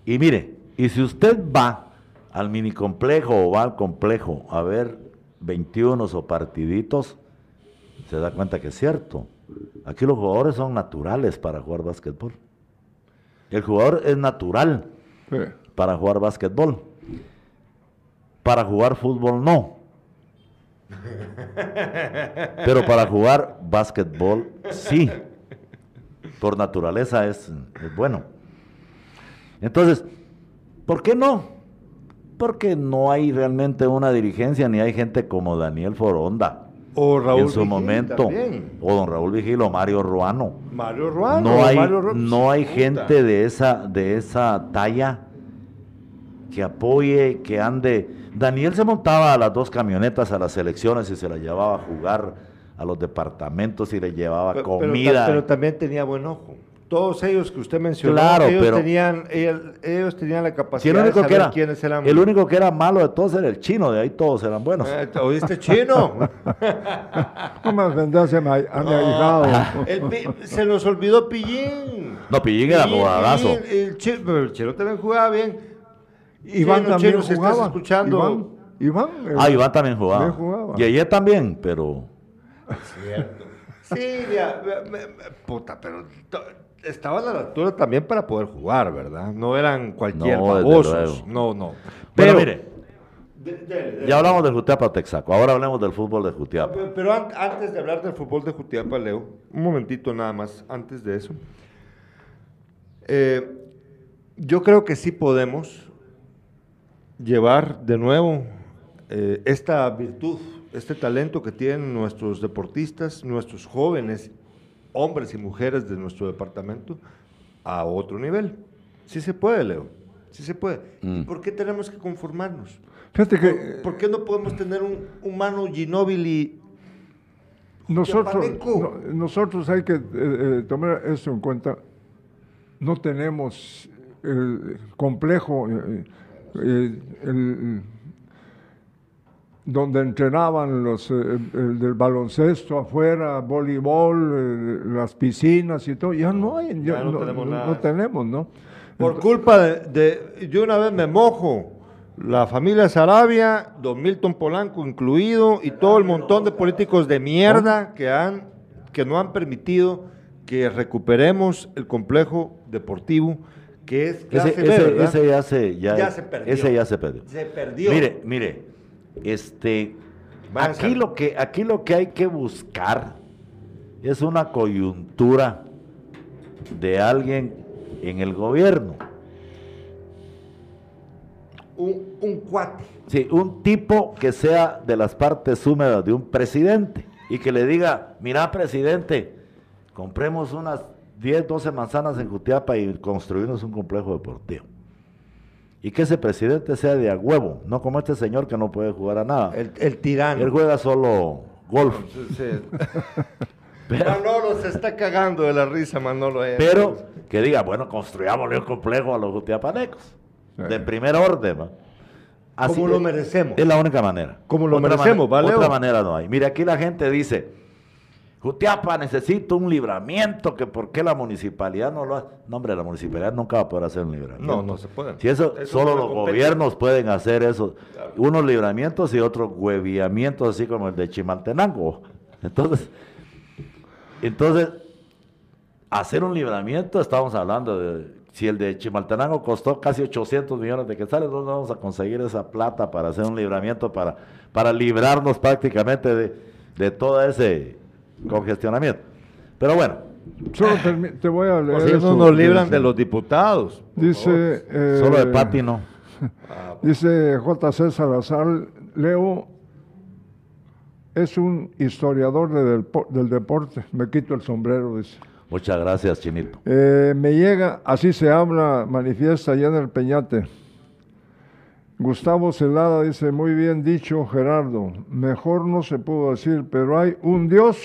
S2: Y mire, y si usted va al mini complejo o va al complejo a ver 21 o partiditos, se da cuenta que es cierto. Aquí los jugadores son naturales para jugar básquetbol. El jugador es natural para jugar básquetbol. Para jugar fútbol no. Pero para jugar básquetbol sí. Por naturaleza es, bueno. Entonces, ¿por qué no? Porque no hay realmente una dirigencia ni hay gente como Daniel Foronda.
S1: O Raúl
S2: en su momento. O don Raúl Vigil o Mario Ruano.
S1: Mario Ruano.
S2: No hay, no hay gente de esa, de esa talla que apoye, que ande Daniel se montaba a las dos camionetas a las elecciones y se las llevaba a jugar a los departamentos y le llevaba comida.
S1: Pero, también tenía buen ojo. Todos ellos que usted mencionó, ellos, tenían, ellos, tenían la capacidad de saber
S2: era,
S1: quiénes eran.
S2: El único que era malo de todos era el chino, de ahí todos eran buenos.
S1: Eh, ¿Oíste chino?
S3: no me ofendas a mi, ahijado.
S1: se nos olvidó Pillín.
S2: No, Pillín, era jugadazo.
S1: El, chino, el chino también jugaba bien.
S3: Iván también jugaba.
S1: escuchando.
S3: Iván,
S2: ah, Iván también jugaba. Y ayer también, pero...
S1: Cierto. Sí, puta, pero estaban a la altura también para poder jugar, ¿verdad? No eran cualquier no, babosos. No, no.
S2: Pero, mire, ya hablamos del Jutiapa Texaco, ahora hablemos del fútbol de Jutiapa.
S1: Pero, antes de hablar del fútbol de Jutiapa, Leo, un momentito nada más, antes de eso. Eh, yo creo que sí podemos llevar de nuevo eh, esta virtud, este talento que tienen nuestros deportistas, nuestros jóvenes, hombres y mujeres de nuestro departamento, a otro nivel. Sí se puede, Leo, sí se puede. ¿Y mm. por qué tenemos que conformarnos?
S3: Fíjate que,
S1: ¿Por, qué no podemos tener un humano Ginóbili?
S3: Nosotros, nosotros hay que eh, eh, tomar eso en cuenta. No tenemos el complejo eh, el, donde entrenaban los eh, el del baloncesto afuera, voleibol, eh, las piscinas y todo, ya no hay, ya no, tenemos no, tenemos, ¿no?
S1: Por culpa de, yo una vez me mojo, la familia Sarabia, don Milton Polanco incluido, y todo el montón de políticos de mierda que han, que no han permitido que recuperemos el complejo deportivo que es
S2: ese,
S1: clase B,
S2: ese-
S1: ¿verdad?
S2: ese ya se, ya,
S1: Ya se perdió.
S2: Ese ya se perdió.
S1: Se perdió.
S2: Mire, mire, este,
S1: Váyanse
S2: aquí lo que, aquí lo que hay que buscar es una coyuntura de alguien en el gobierno.
S1: un, un cuate.
S2: Sí, un tipo que sea de las partes húmedas de un presidente y que le diga, mira presidente, compremos unas 10, 12 manzanas en Jutiapa y construimos un complejo deportivo. Y que ese presidente sea de a huevo, no como este señor que no puede jugar a nada.
S1: El, el tirano.
S2: Él juega solo golf. Pero,
S1: Manolo se está cagando de la risa, Manolo. eh.
S2: pero que diga, bueno, construyámosle un complejo a los jutiapanecos. De primer orden, ¿va? Así
S1: Como lo merecemos.
S2: Es la única manera.
S1: Como lo
S2: Otra
S1: merecemos, ¿vale?
S2: Otra manera no hay. Mire, aquí la gente dice, Jutiapa necesita un libramiento, que por qué la municipalidad no lo hace. No, hombre, la municipalidad nunca va a poder hacer un libramiento.
S1: No, no se puede.
S2: Si eso,
S1: Eso
S2: solo
S1: no
S2: los
S1: compete.
S2: gobiernos pueden hacer eso. Unos libramientos y otros hueviamientos, así como el de Chimaltenango. Entonces, entonces, hacer un libramiento, estamos hablando de, si el de Chimaltenango costó casi 800 millones de quetzales, ¿dónde vamos a conseguir esa plata para hacer un libramiento, para, para librarnos prácticamente de, de todo ese congestionamiento? Pero bueno,
S3: Solo permi- te voy a leer.
S1: Si no
S3: esto
S1: nos libran
S3: dice.
S1: de los diputados.
S3: Dice. eh,
S2: solo de Pati no.
S3: Dice J.C. Salazar, Leo es un historiador de del, del deporte. Me quito el sombrero, dice.
S2: Muchas gracias, Chinito.
S3: Eh, me llega, así se habla, manifiesta allá en el Peñate. Gustavo Celada dice, muy bien dicho Gerardo, mejor no se pudo decir, pero hay un Dios.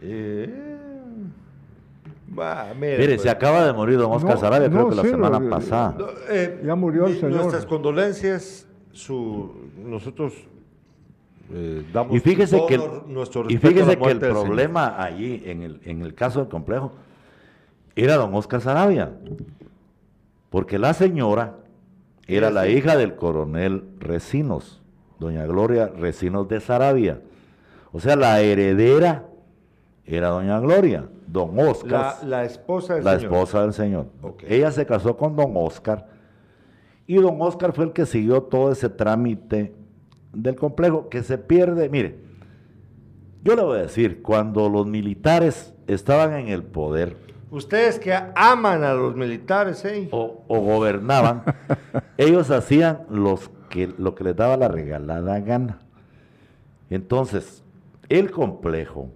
S1: Eh, mire,
S2: Mire,
S1: pues.
S2: se acaba de morir don Oscar
S3: No,
S2: Sarabia, creo
S3: no,
S2: que la
S3: sí,
S2: semana
S3: lo-
S2: pasada.
S1: No, eh,
S3: Ya murió el
S1: mi-
S3: señor.
S1: Nuestras condolencias, su, nosotros eh, damos
S2: Y fíjese
S1: todo
S2: que, el-
S1: nuestro
S2: y
S1: respeto a la
S2: fíjese que el
S1: señor.
S2: problema allí, en el, en el caso del complejo, era don Oscar Sarabia. Porque la señora era la hija del coronel Recinos, doña Gloria Recinos de Sarabia. O sea, la heredera era doña Gloria, don Oscar.
S1: La, la esposa del
S2: la
S1: señor.
S2: esposa del señor. Ella se casó con don Oscar y don Oscar fue el que siguió todo ese trámite del complejo que se pierde. Mire, yo le voy a decir, cuando los militares estaban en el poder
S1: Ustedes que aman a los militares, ¿eh?
S2: o, o gobernaban, ellos hacían los que, lo que les daba la regalada gana. Entonces, el complejo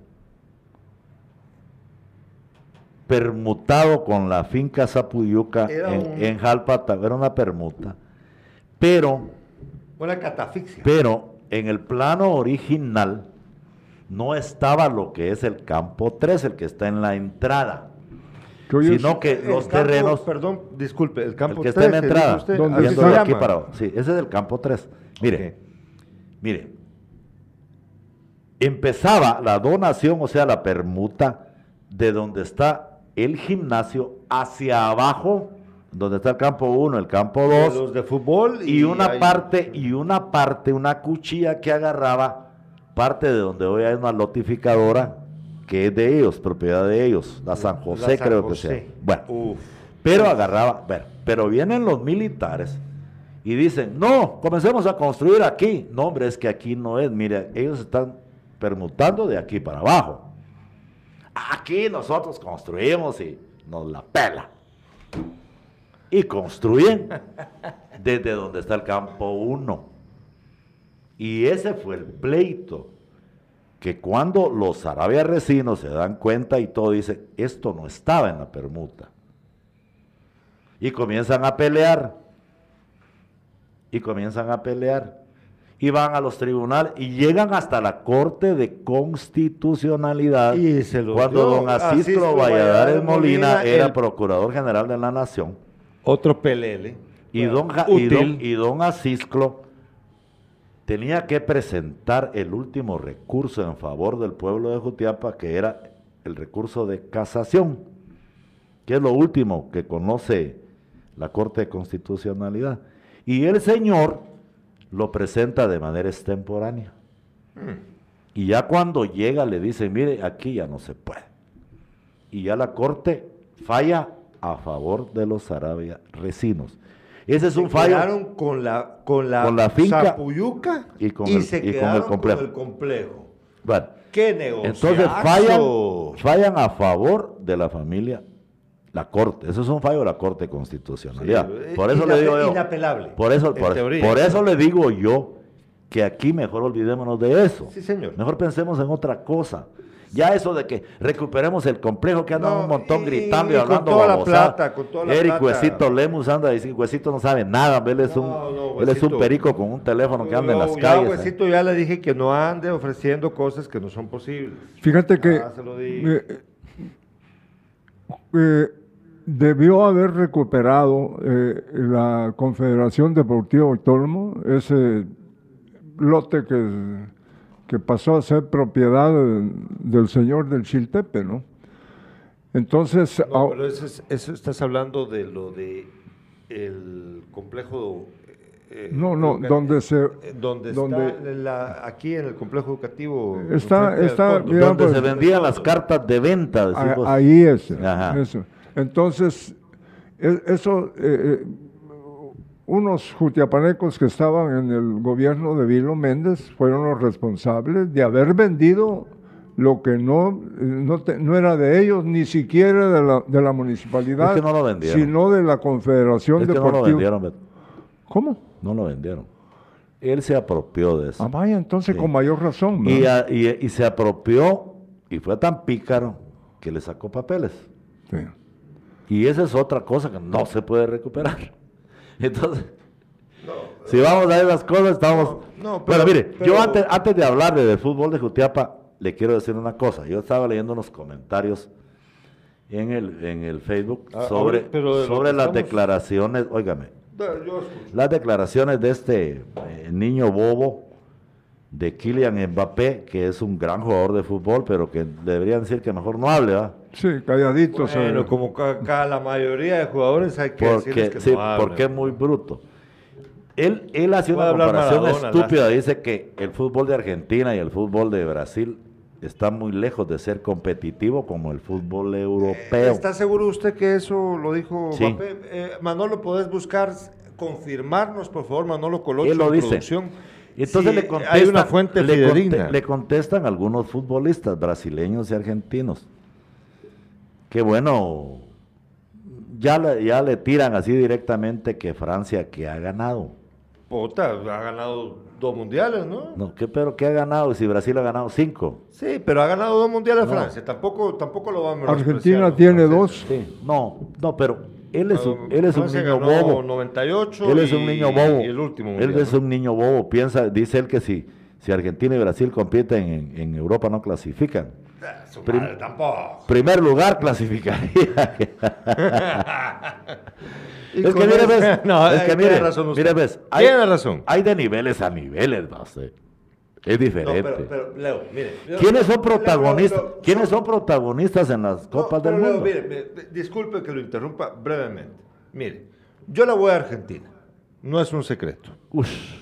S2: permutado con la finca Zapuyuca
S1: Era
S2: en,
S1: un-
S2: en Jalpa, ta- era una permuta, pero,
S1: Una catafixia.
S2: pero en el plano original no estaba lo que es el campo 3, el que está en la entrada, sino que
S1: El
S2: los
S1: campo-
S2: terrenos,
S1: Perdón, disculpe, el campo
S2: el que está en la
S1: 13,
S2: entrada,
S1: usted,
S3: ¿Dónde
S1: así
S2: yendo
S1: se
S2: aquí
S1: llama.
S2: para abajo. Sí, ese es el campo 3. Mire, mire, empezaba la donación, o sea, la permuta, de donde está el gimnasio hacia abajo, donde está el campo 1, el campo
S1: De
S2: 2,
S1: Los de fútbol.
S2: y una
S1: hay-
S2: parte, y una parte, una cuchilla que agarraba parte de donde hoy hay una lotificadora que es de ellos, propiedad de ellos, la San
S1: la
S2: José
S1: San
S2: creo
S1: José.
S2: que sea. Bueno,
S1: Uf.
S2: pero agarraba, ver, pero vienen los militares y dicen, no, comencemos a construir aquí. No, hombre, es que aquí no es, mire, ellos están permutando de aquí para abajo. Aquí nosotros construimos y nos la pela. Y construyen desde donde está el campo 1. Y ese fue el pleito. Que cuando los Arabia Recinos se dan cuenta y todo, dicen, esto no estaba en la permuta. Y comienzan a pelear. Y comienzan a pelear. Y van a los tribunales y llegan hasta la Corte de Constitucionalidad.
S1: Y se lo
S2: cuando
S1: dio
S2: don
S1: a
S2: Asisco
S1: Cisco
S2: Valladares Molina
S1: Molina,
S2: era
S1: el-
S2: Procurador General de la Nación.
S1: Otro pelele.
S2: Y don, y don, y don Asisclo tenía que presentar el último recurso en favor del pueblo de Jutiapa, que era el recurso de casación, que es lo último que conoce la Corte de Constitucionalidad. Y el señor lo presenta de manera extemporánea. Y ya cuando llega le dicen, mire, aquí ya no se puede. Y ya la Corte falla a favor de los Sarabia Recinos. Ese es un fallo.
S1: Quedaron con la, con la,
S2: Con la finca
S1: Zapuyuca
S2: y con
S1: y
S2: el-
S1: se
S2: y con el
S1: quedaron
S2: complejo.
S1: con el complejo.
S2: Bueno,
S1: ¡Qué negocio!
S2: entonces fallan, fallan a favor de la familia, la Corte. Eso es un fallo de la Corte Constitucional. Ya,
S1: eh,
S2: Por eso le digo yo.
S1: inapelable,
S2: Por eso,
S1: en
S2: por,
S1: teoría.
S2: por eso le digo yo que aquí mejor olvidémonos de eso.
S1: Sí, señor.
S2: Mejor pensemos en otra cosa. Ya eso de que recuperemos el complejo que andan
S1: No,
S2: un montón
S1: y-
S2: gritando y,
S1: y con
S2: hablando
S1: toda la
S2: babosada.
S1: plata, con toda la
S2: Eric
S1: plata.
S2: Huesito Lemus anda diciendo, Huesito no sabe nada, él es, un,
S1: No, no,
S2: él es un
S1: Huesito.
S2: perico con un teléfono que anda en las
S1: ya,
S2: calles. ¿eh?
S1: Huesito, ya le dije que no ande ofreciendo cosas que no son posibles.
S3: Fíjate que
S1: Ah, se lo digo.
S3: eh, eh, debió haber recuperado eh, la Confederación Deportiva Autónoma ese lote que, que pasó a ser propiedad de- del señor del Chiltepe, ¿no? Entonces,
S1: No,
S3: ah,
S1: pero eso, es- eso estás hablando de lo de el complejo. eh,
S3: No, no,
S1: educativo,
S3: donde se-
S1: eh, donde,
S3: donde-
S1: está la- aquí en el complejo educativo.
S3: Está- está-
S1: fondo.
S3: mira,
S2: donde
S3: pues,
S2: se vendían las cartas de venta.
S3: a-
S2: decimos.
S3: ahí es.
S2: Ajá.
S3: eso. Entonces, e- eso, eh, eh, unos jutiapanecos que estaban en el gobierno de Vilo Méndez fueron los responsables de haber vendido lo que no, no, te- no era de ellos, ni siquiera de la, de la municipalidad,
S2: Es que no lo vendieron.
S3: sino de la Confederación
S2: es que no
S3: Deportiva.
S2: lo vendieron.
S3: ¿Cómo?
S2: no lo vendieron. Él se apropió de eso.
S3: Ah, vaya, entonces
S2: Sí.
S3: con mayor razón.
S2: y, a- y- y se apropió y fue tan pícaro que le sacó papeles.
S3: Sí.
S2: Y esa es otra cosa que no se puede recuperar. Entonces, si vamos a ver las cosas, estamos...
S1: No, no,
S2: bueno,
S1: pero-
S2: mire,
S1: pero-
S2: yo antes, antes de hablar de- del fútbol de Jutiapa, le quiero decir una cosa. Yo estaba leyendo unos comentarios en el, en el Facebook
S1: Ah,
S2: sobre,
S1: ahora, pero de lo
S2: sobre las
S1: estamos-
S2: declaraciones, óigame,
S1: No,
S2: las declaraciones de este eh, niño bobo de Kylian Mbappé, que es un gran jugador de fútbol, pero que deberían decir que mejor no hable, ¿verdad?
S3: Sí, calladitos.
S1: Bueno,
S3: eh.
S1: como ca- la mayoría de jugadores hay que decirles
S2: Porque,
S1: que
S2: sí,
S1: no hablen.
S2: porque es muy bruto. Él, él hace una comparación
S1: Maradona,
S2: estúpida, dice que el fútbol de Argentina y el fútbol de Brasil está muy lejos de ser competitivo como el fútbol europeo.
S1: ¿Está seguro usted que eso lo dijo
S2: Sí.
S1: Mbappé? Eh, Manolo, ¿podés buscar, confirmarnos, por favor, Manolo Colocho,
S2: Él lo dice.
S1: producción?
S2: Y entonces le contestan,
S1: Hay una fuente
S2: le, conte-
S1: fidedigna.
S2: le contestan algunos futbolistas brasileños y argentinos. Que bueno, ya le, ya le tiran así directamente que Francia que ha ganado.
S1: Puta, ha ganado dos mundiales, ¿no?
S2: No, ¿qué, pero ¿qué ha ganado? Si Brasil ha ganado cinco.
S1: Sí, pero ha ganado dos mundiales
S2: No.
S1: Francia. Tampoco, tampoco lo vamos a
S3: Argentina tiene dos.
S2: Sí, no, no, pero él es un, él es un niño bobo.
S1: 98
S2: Él es un niño bobo.
S1: y el último
S2: él es
S1: ¿no?
S2: un niño bobo. Piensa, dice él que si, si Argentina y Brasil compiten en, en Europa no clasifican.
S1: Ah, su
S2: Prim-
S1: madre, tampoco.
S2: Primer lugar clasificaría. Es que mire, ves,
S1: No,
S2: es que mire,
S1: razón usted.
S2: mire, ves, hay,
S1: Tiene razón.
S2: hay de niveles a niveles, va usted. Es
S1: No,
S2: diferente.
S1: pero, pero, Leo, mire.
S2: ¿Quiénes son protagonistas?
S1: Leo, Leo,
S2: ¿Quiénes son protagonistas en las
S1: No,
S2: copas del mundo?
S1: mire, me- disculpe que lo interrumpa brevemente. Mire, yo la voy a Argentina. No es un secreto.
S2: Ush.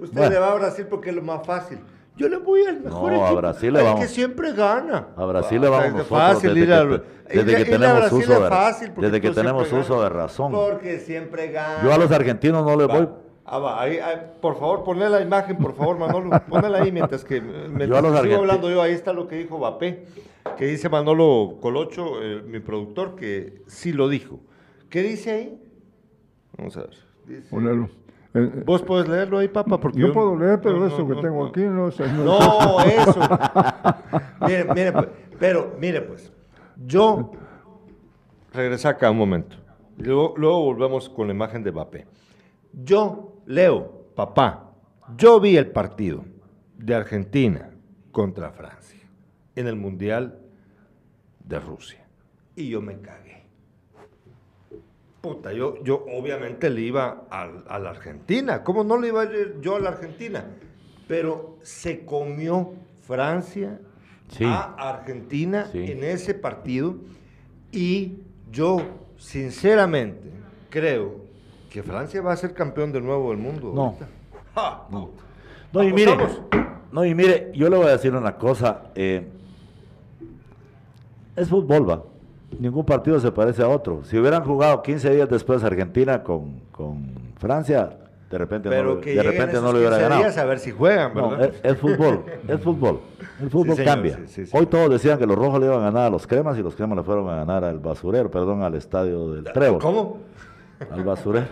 S1: Usted
S2: Bueno.
S1: le va a Brasil porque es lo más fácil. Yo le voy al mejor
S2: No, a
S1: equipo.
S2: Brasil le vamos.
S1: que siempre gana.
S2: A Brasil le vamos
S1: es
S2: nosotros
S1: fácil
S2: desde
S1: ir
S2: que desde
S1: ir
S2: tenemos uso de- desde que tenemos uso de razón.
S1: Porque siempre gana.
S2: Yo a los argentinos no les
S1: Va.
S2: voy.
S1: Ah, va, ahí, ahí, por favor, ponle la imagen, por favor, Manolo. Ponela ahí mientras que mientras
S2: Yo
S1: sigo hablando yo. Ahí está lo que dijo Bapé, que dice Manolo Colocho, eh, mi productor, que sí lo dijo. ¿Qué dice ahí? Vamos a ver. Dice-
S3: Ponelo. Eh, eh,
S1: Vos podés leerlo ahí, papá, porque
S3: yo puedo leer, pero
S1: no,
S3: eso
S1: no,
S3: que
S1: no,
S3: tengo
S1: no.
S3: aquí no sé. no-
S1: eso. mire, mire, pues, pero mire, pues, yo regresa acá un momento. Luego, luego volvemos con la imagen de Mbappé. Yo, Leo, papá, yo vi el partido de Argentina contra Francia en el Mundial de Rusia. Y yo me cagué. Puta, yo, yo obviamente le iba a, la Argentina. ¿Cómo no le iba a ir yo a la Argentina? Pero se comió Francia
S2: Sí.
S1: a Argentina
S2: Sí.
S1: en ese partido. Y yo, sinceramente, creo que Francia va a ser campeón de nuevo del mundo.
S2: No. No. No, y mire, no, y mire, yo le voy a decir una cosa. eh, es fútbol, va. ningún partido se parece a otro. Si hubieran jugado 15 días después Argentina con, con Francia, de repente
S1: Pero
S2: no,
S1: que
S2: de repente
S1: esos
S2: no lo hubiera
S1: 15
S2: ganado.
S1: a ver si juegan,
S2: No,
S1: ¿verdad?
S2: es, es fútbol, es fútbol. El fútbol
S1: señor,
S2: cambia.
S1: sí, sí, sí.
S2: Hoy todos decían que los rojos le iban a ganar a los cremas y los cremas le fueron a ganar al basurero, perdón, al estadio del Trébol.
S1: ¿Cómo?
S2: Al basurero.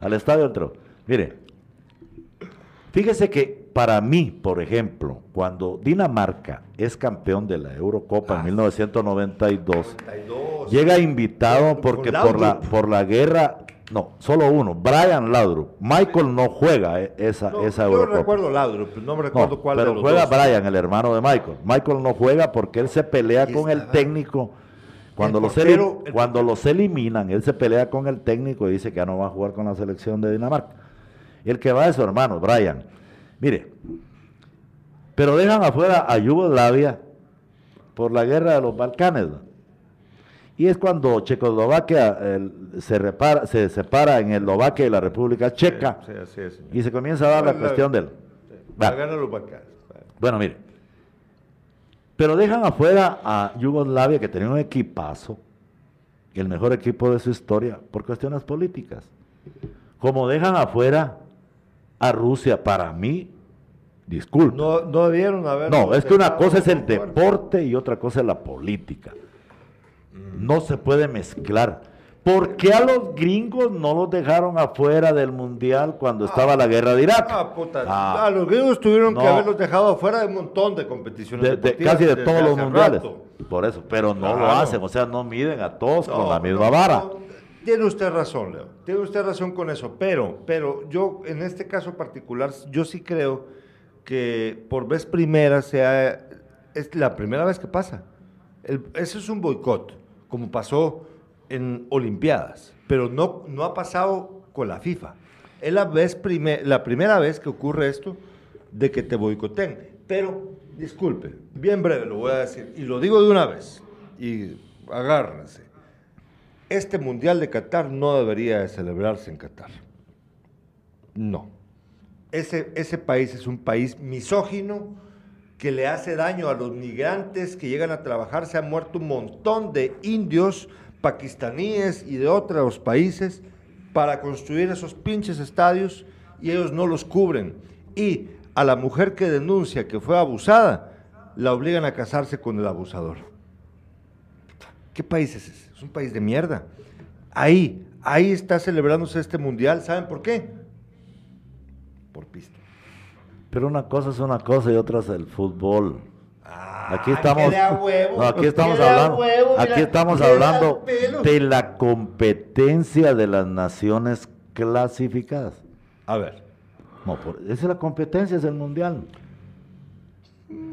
S2: al estadio Trébol. Mire, fíjese que para mí, por ejemplo, cuando Dinamarca es campeón de la Eurocopa
S1: Ah.
S2: en 1992,
S1: 32.
S2: Llega invitado porque por la, por la guerra, no, solo uno, Brian Laudrup. Michael no juega eh, esa,
S1: No,
S2: esa
S1: yo
S2: Eurocopa.
S1: recuerdo Laudrup, no me recuerdo
S2: No,
S1: cuál
S2: pero
S1: de los
S2: juega
S1: dos.
S2: Brian, el hermano de Michael. Michael no juega porque él se pelea con el técnico. Cuando,
S1: El
S2: los,
S1: portero-
S2: elim-
S1: el
S2: cuando los eliminan, él se pelea con el técnico y dice que ya no va a jugar con la selección de Dinamarca. El que va es su hermano, Brian. Mire, pero dejan afuera a Yugoslavia por la guerra de los Balcanes. Y es cuando Checoslovaquia el, se, repara, se separa en Eslovaquia y la República Checa
S1: Sí,
S2: y se comienza a dar la
S1: La-
S2: cuestión del...
S1: La
S2: Va.
S1: gana los Balcanes.
S2: Bueno, mire. Pero dejan afuera a Yugoslavia, que tenía un equipazo, el mejor equipo de su historia, por cuestiones políticas. Como dejan afuera a Rusia, para mí, disculpe. No,
S1: No, no debieron haber.
S2: es que una cosa es el deporte y otra cosa es la política. No se puede mezclar. ¿Por qué a los gringos no los dejaron afuera del mundial cuando estaba la guerra de Irak?
S1: Ah, puta.
S2: Ah.
S1: A los griegos tuvieron que haberlos dejado afuera de un montón de competiciones.
S2: de, casi de todos los mundiales.
S1: rato.
S2: Por eso, pero no lo hacen, o sea, no miden a todos con la misma
S1: no,
S2: vara.
S1: Tiene usted razón, Leo. Tiene usted razón con eso. Pero, pero yo, en este caso particular, yo sí creo que por vez primera sea. Es la primera vez que pasa. El- eso es un boicot, como pasó en Olimpiadas. Pero no, no ha pasado con la FIFA. Es la, vez la primera vez que ocurre esto de que te boicoten. Pero, disculpe, bien breve lo voy a decir. Y lo digo de una vez. Y agárrense. Este Mundial de Qatar no debería de celebrarse en Qatar. No. Ese, ese país es un país misógino que le hace daño a los migrantes que llegan a trabajar. Se han muerto un montón de indios, pakistaníes y de otros países para construir esos pinches estadios y ellos no los cubren. Y a la mujer que denuncia que fue abusada, la obligan a casarse con el abusador. ¿Qué país es ese? Es un país de mierda. Ahí, ahí está celebrándose este mundial. ¿Saben por qué? Por pista.
S2: Pero una cosa es una cosa y otra es el fútbol. Aquí
S1: Ah,
S2: estamos, no, aquí estamos hablando,
S1: huevo, mira,
S2: aquí estamos hablando de la competencia de las naciones clasificadas.
S1: A ver.
S2: No, por- esa es la competencia, es el mundial.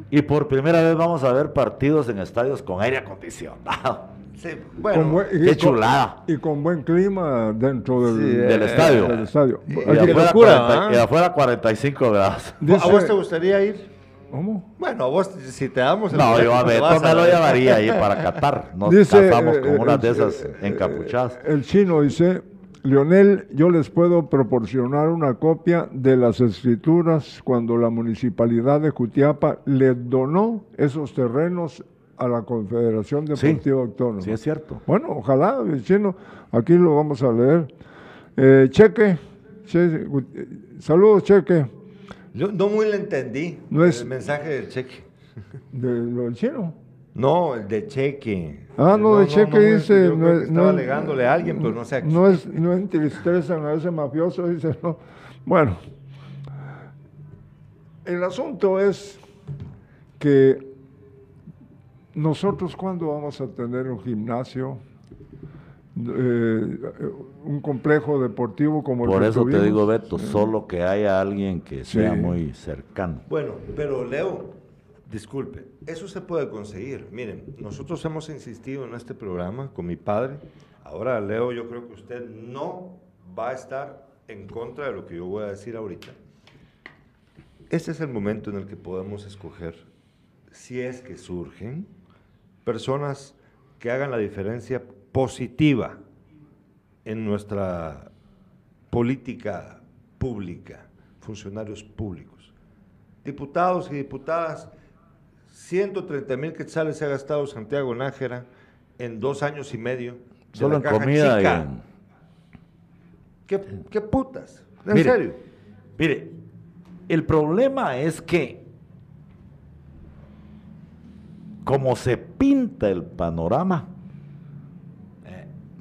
S2: Y por primera vez vamos a ver partidos en estadios con aire acondicionado.
S1: Sí,
S3: Con
S1: bueno,
S3: buen- y
S2: qué
S3: con-
S2: chulada.
S3: Y con buen clima dentro del,
S1: Sí,
S2: Del estadio.
S3: del estadio.
S2: Y afuera,
S1: locura,
S2: 40
S1: ¿ah?
S2: y de afuera 45 grados.
S1: ¿a vos te gustaría ir?
S3: ¿Cómo?
S1: Bueno, vos, si te damos el
S2: No, yo a Beto
S1: vas
S2: me lo llevaría ahí para Qatar. Nos
S3: Dice,
S2: casamos
S3: eh,
S2: con una
S3: eh,
S2: de esas
S3: eh,
S2: encapuchadas.
S3: El chino dice, Leonel, yo les puedo proporcionar una copia de las escrituras cuando la municipalidad de Jutiapa le donó esos terrenos a la Confederación
S2: Sí,
S3: Deportiva Autónoma.
S2: sí es cierto.
S3: Bueno, ojalá, el chino, aquí lo vamos a leer. Eh, cheque, che- eh, saludos, Cheque,
S1: Yo no muy le entendí
S3: No es-
S1: el mensaje del cheque.
S3: de lo del chino.
S1: No, el de cheque.
S3: Ah, no, de cheque dice.
S1: Yo
S3: no
S1: creo que
S3: es-
S1: estaba alegándole a alguien, pero no sé a quién.
S3: No, es, no entristezan a ese mafioso, dice. No. Bueno, el asunto es que nosotros, cuando vamos a tener un gimnasio, eh, un complejo deportivo como el
S2: Por
S3: que
S2: eso te digo, Beto, solo que haya alguien que sea
S3: Sí.
S2: muy cercano.
S1: Bueno, pero Leo, disculpe, eso se puede conseguir. Miren, nosotros hemos insistido en este programa con mi padre. Ahora, Leo, yo creo que usted no va a estar en contra de lo que yo voy a decir ahorita. Este es el momento en el que podemos escoger, si es que surgen, personas que hagan la diferencia positiva en nuestra política pública, funcionarios públicos. Diputados y diputadas, 130 mil quetzales se ha gastado Santiago Nájera en dos años y medio.
S2: Solo en comida y en...
S1: ¿Qué, ¿Qué, putas? ¿En serio?
S2: Mire, el problema es que como se pinta el panorama,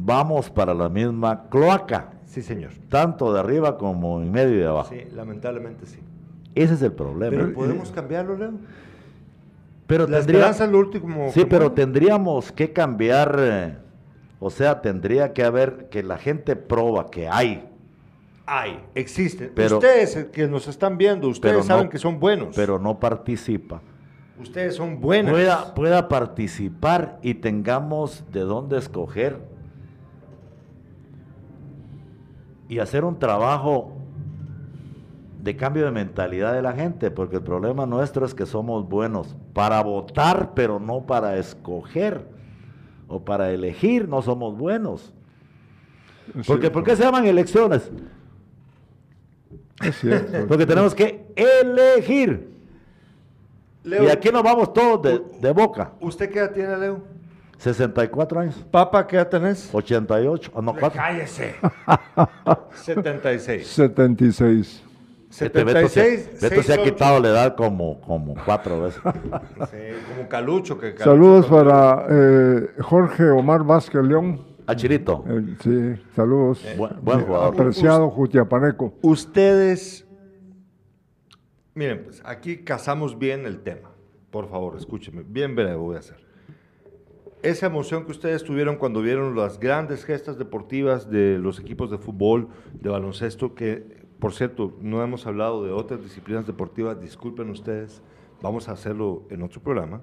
S2: vamos para la misma cloaca.
S1: Sí, señor.
S2: Tanto de arriba como en medio y de abajo.
S1: Sí, lamentablemente sí.
S2: Ese es el problema.
S1: Pero podemos cambiarlo, Leo.
S2: Pero
S1: la esperanza el último.
S2: Sí, pero tendríamos que cambiar, eh, o sea, tendría que haber que la gente proba que hay.
S1: Hay, existen. Pero, ustedes que nos están viendo, ustedes saben que son buenos.
S2: Pero no participa.
S1: Ustedes son buenos.
S2: Pueda, pueda participar y tengamos de dónde escoger y hacer un trabajo de cambio de mentalidad de la gente, porque el problema nuestro es que somos buenos para votar, pero no para escoger o para elegir, no somos buenos. Porque, ¿Por qué se llaman elecciones?
S3: Es cierto.
S2: porque tenemos que elegir. y aquí nos vamos todos de, boca.
S1: ¿Usted qué edad tiene, Leo?
S2: 64 años.
S1: ¿Papa qué edad tenés?
S2: 88. Oh, no,
S1: Cállese. 76.
S3: 76.
S1: 76.
S2: Beto, se, se ha quitado la edad como, como cuatro veces.
S1: como Calucho. Que
S3: saludos para eh, Jorge Omar Vázquez León.
S2: Achirito.
S3: Eh, sí, saludos.
S2: Eh, buen, jugador.
S3: Apreciado Jutiapaneco.
S1: Ustedes, miren, pues aquí casamos bien el tema. Por favor, escúcheme. Bien breve voy a hacer. Esa emoción que ustedes tuvieron cuando vieron las grandes gestas deportivas de los equipos de fútbol, de baloncesto, que por cierto, no hemos hablado de otras disciplinas deportivas, disculpen ustedes, vamos a hacerlo en otro programa,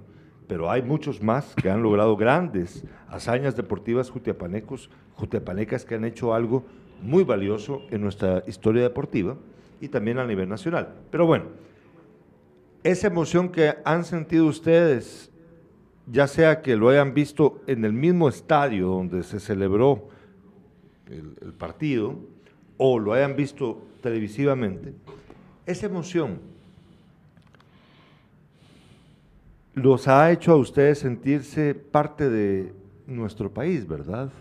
S1: pero hay muchos más que han logrado grandes hazañas deportivas jutiapanecos, jutiapanecas que han hecho algo muy valioso en nuestra historia deportiva y también a nivel nacional. Pero bueno, esa emoción que han sentido ustedes, ya sea que lo hayan visto en el mismo estadio donde se celebró el, partido, o lo hayan visto televisivamente, esa emoción los ha hecho a ustedes sentirse parte de nuestro país, ¿verdad?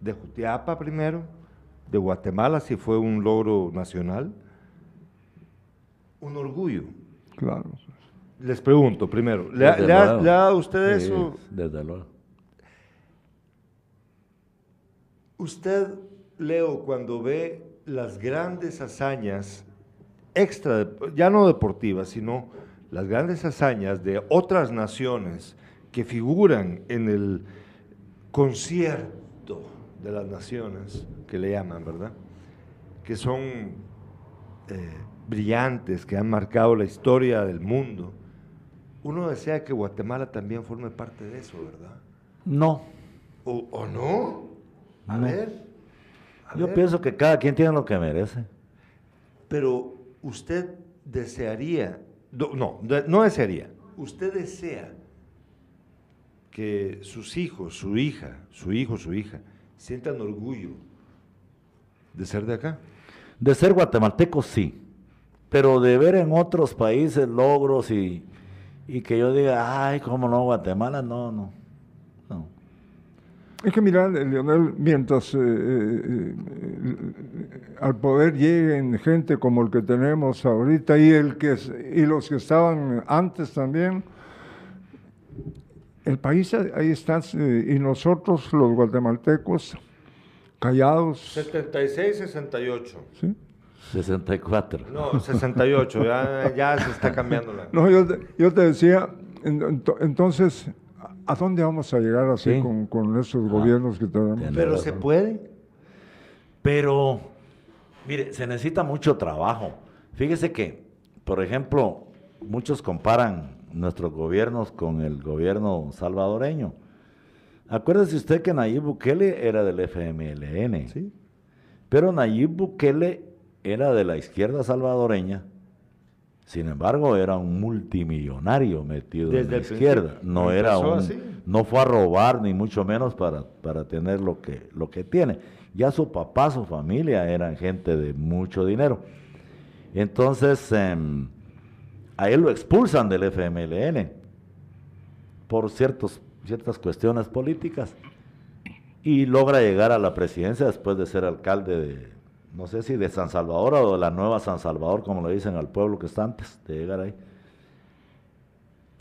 S1: De Jutiapa primero, de Guatemala si fue un logro nacional, un orgullo.
S3: Claro.
S1: Les pregunto primero, ¿le, ha, dado usted eso?
S2: Desde luego.
S1: Usted, Leo, cuando ve las grandes hazañas extra, ya no deportivas, sino las grandes hazañas de otras naciones que figuran en el concierto de las naciones, que le llaman, ¿verdad? Que son eh, brillantes, que han marcado la historia del mundo. Uno desea que Guatemala también forme parte de eso, ¿verdad?
S2: No.
S1: ¿O, no? A ver.
S2: Yo pienso que cada quien tiene lo que merece.
S1: Pero usted desearía, no, no desearía, usted desea que sus hijos, su hija, su hijo, su hija, sientan orgullo de ser de acá.
S2: De ser guatemalteco, sí, pero de ver en otros países logros y, y que yo diga, ay, cómo no, Guatemala, no, no.
S3: Es que mira, Leonel, mientras eh, eh, al poder lleguen gente como el que tenemos ahorita y, el que, y los que estaban antes también, el país ahí está, eh, y nosotros los guatemaltecos, callados.
S1: 76, 68.
S3: ¿Sí?
S2: 64.
S1: No, 68, ya, ya se está cambiando la...
S3: No, yo yo te decía, entonces ¿A dónde vamos a llegar así con, esos gobiernos que tenemos?
S1: Pero se puede.
S2: Pero, mire, se necesita mucho trabajo. Fíjese que, por ejemplo, muchos comparan nuestros gobiernos con el gobierno salvadoreño. Acuérdese usted que Nayib Bukele era del FMLN.
S3: Sí.
S2: Pero Nayib Bukele era de la izquierda salvadoreña sin embargo, era un multimillonario metido en la izquierda. No era un, no fue a robar ni mucho menos para, para tener lo que, lo que tiene. Ya su papá, su familia eran gente de mucho dinero. Entonces, em, a él lo expulsan del FMLN por ciertos ciertas cuestiones políticas y logra llegar a la presidencia después de ser alcalde de, no sé si de San Salvador o de la nueva San Salvador, como le dicen al pueblo que está antes de llegar ahí.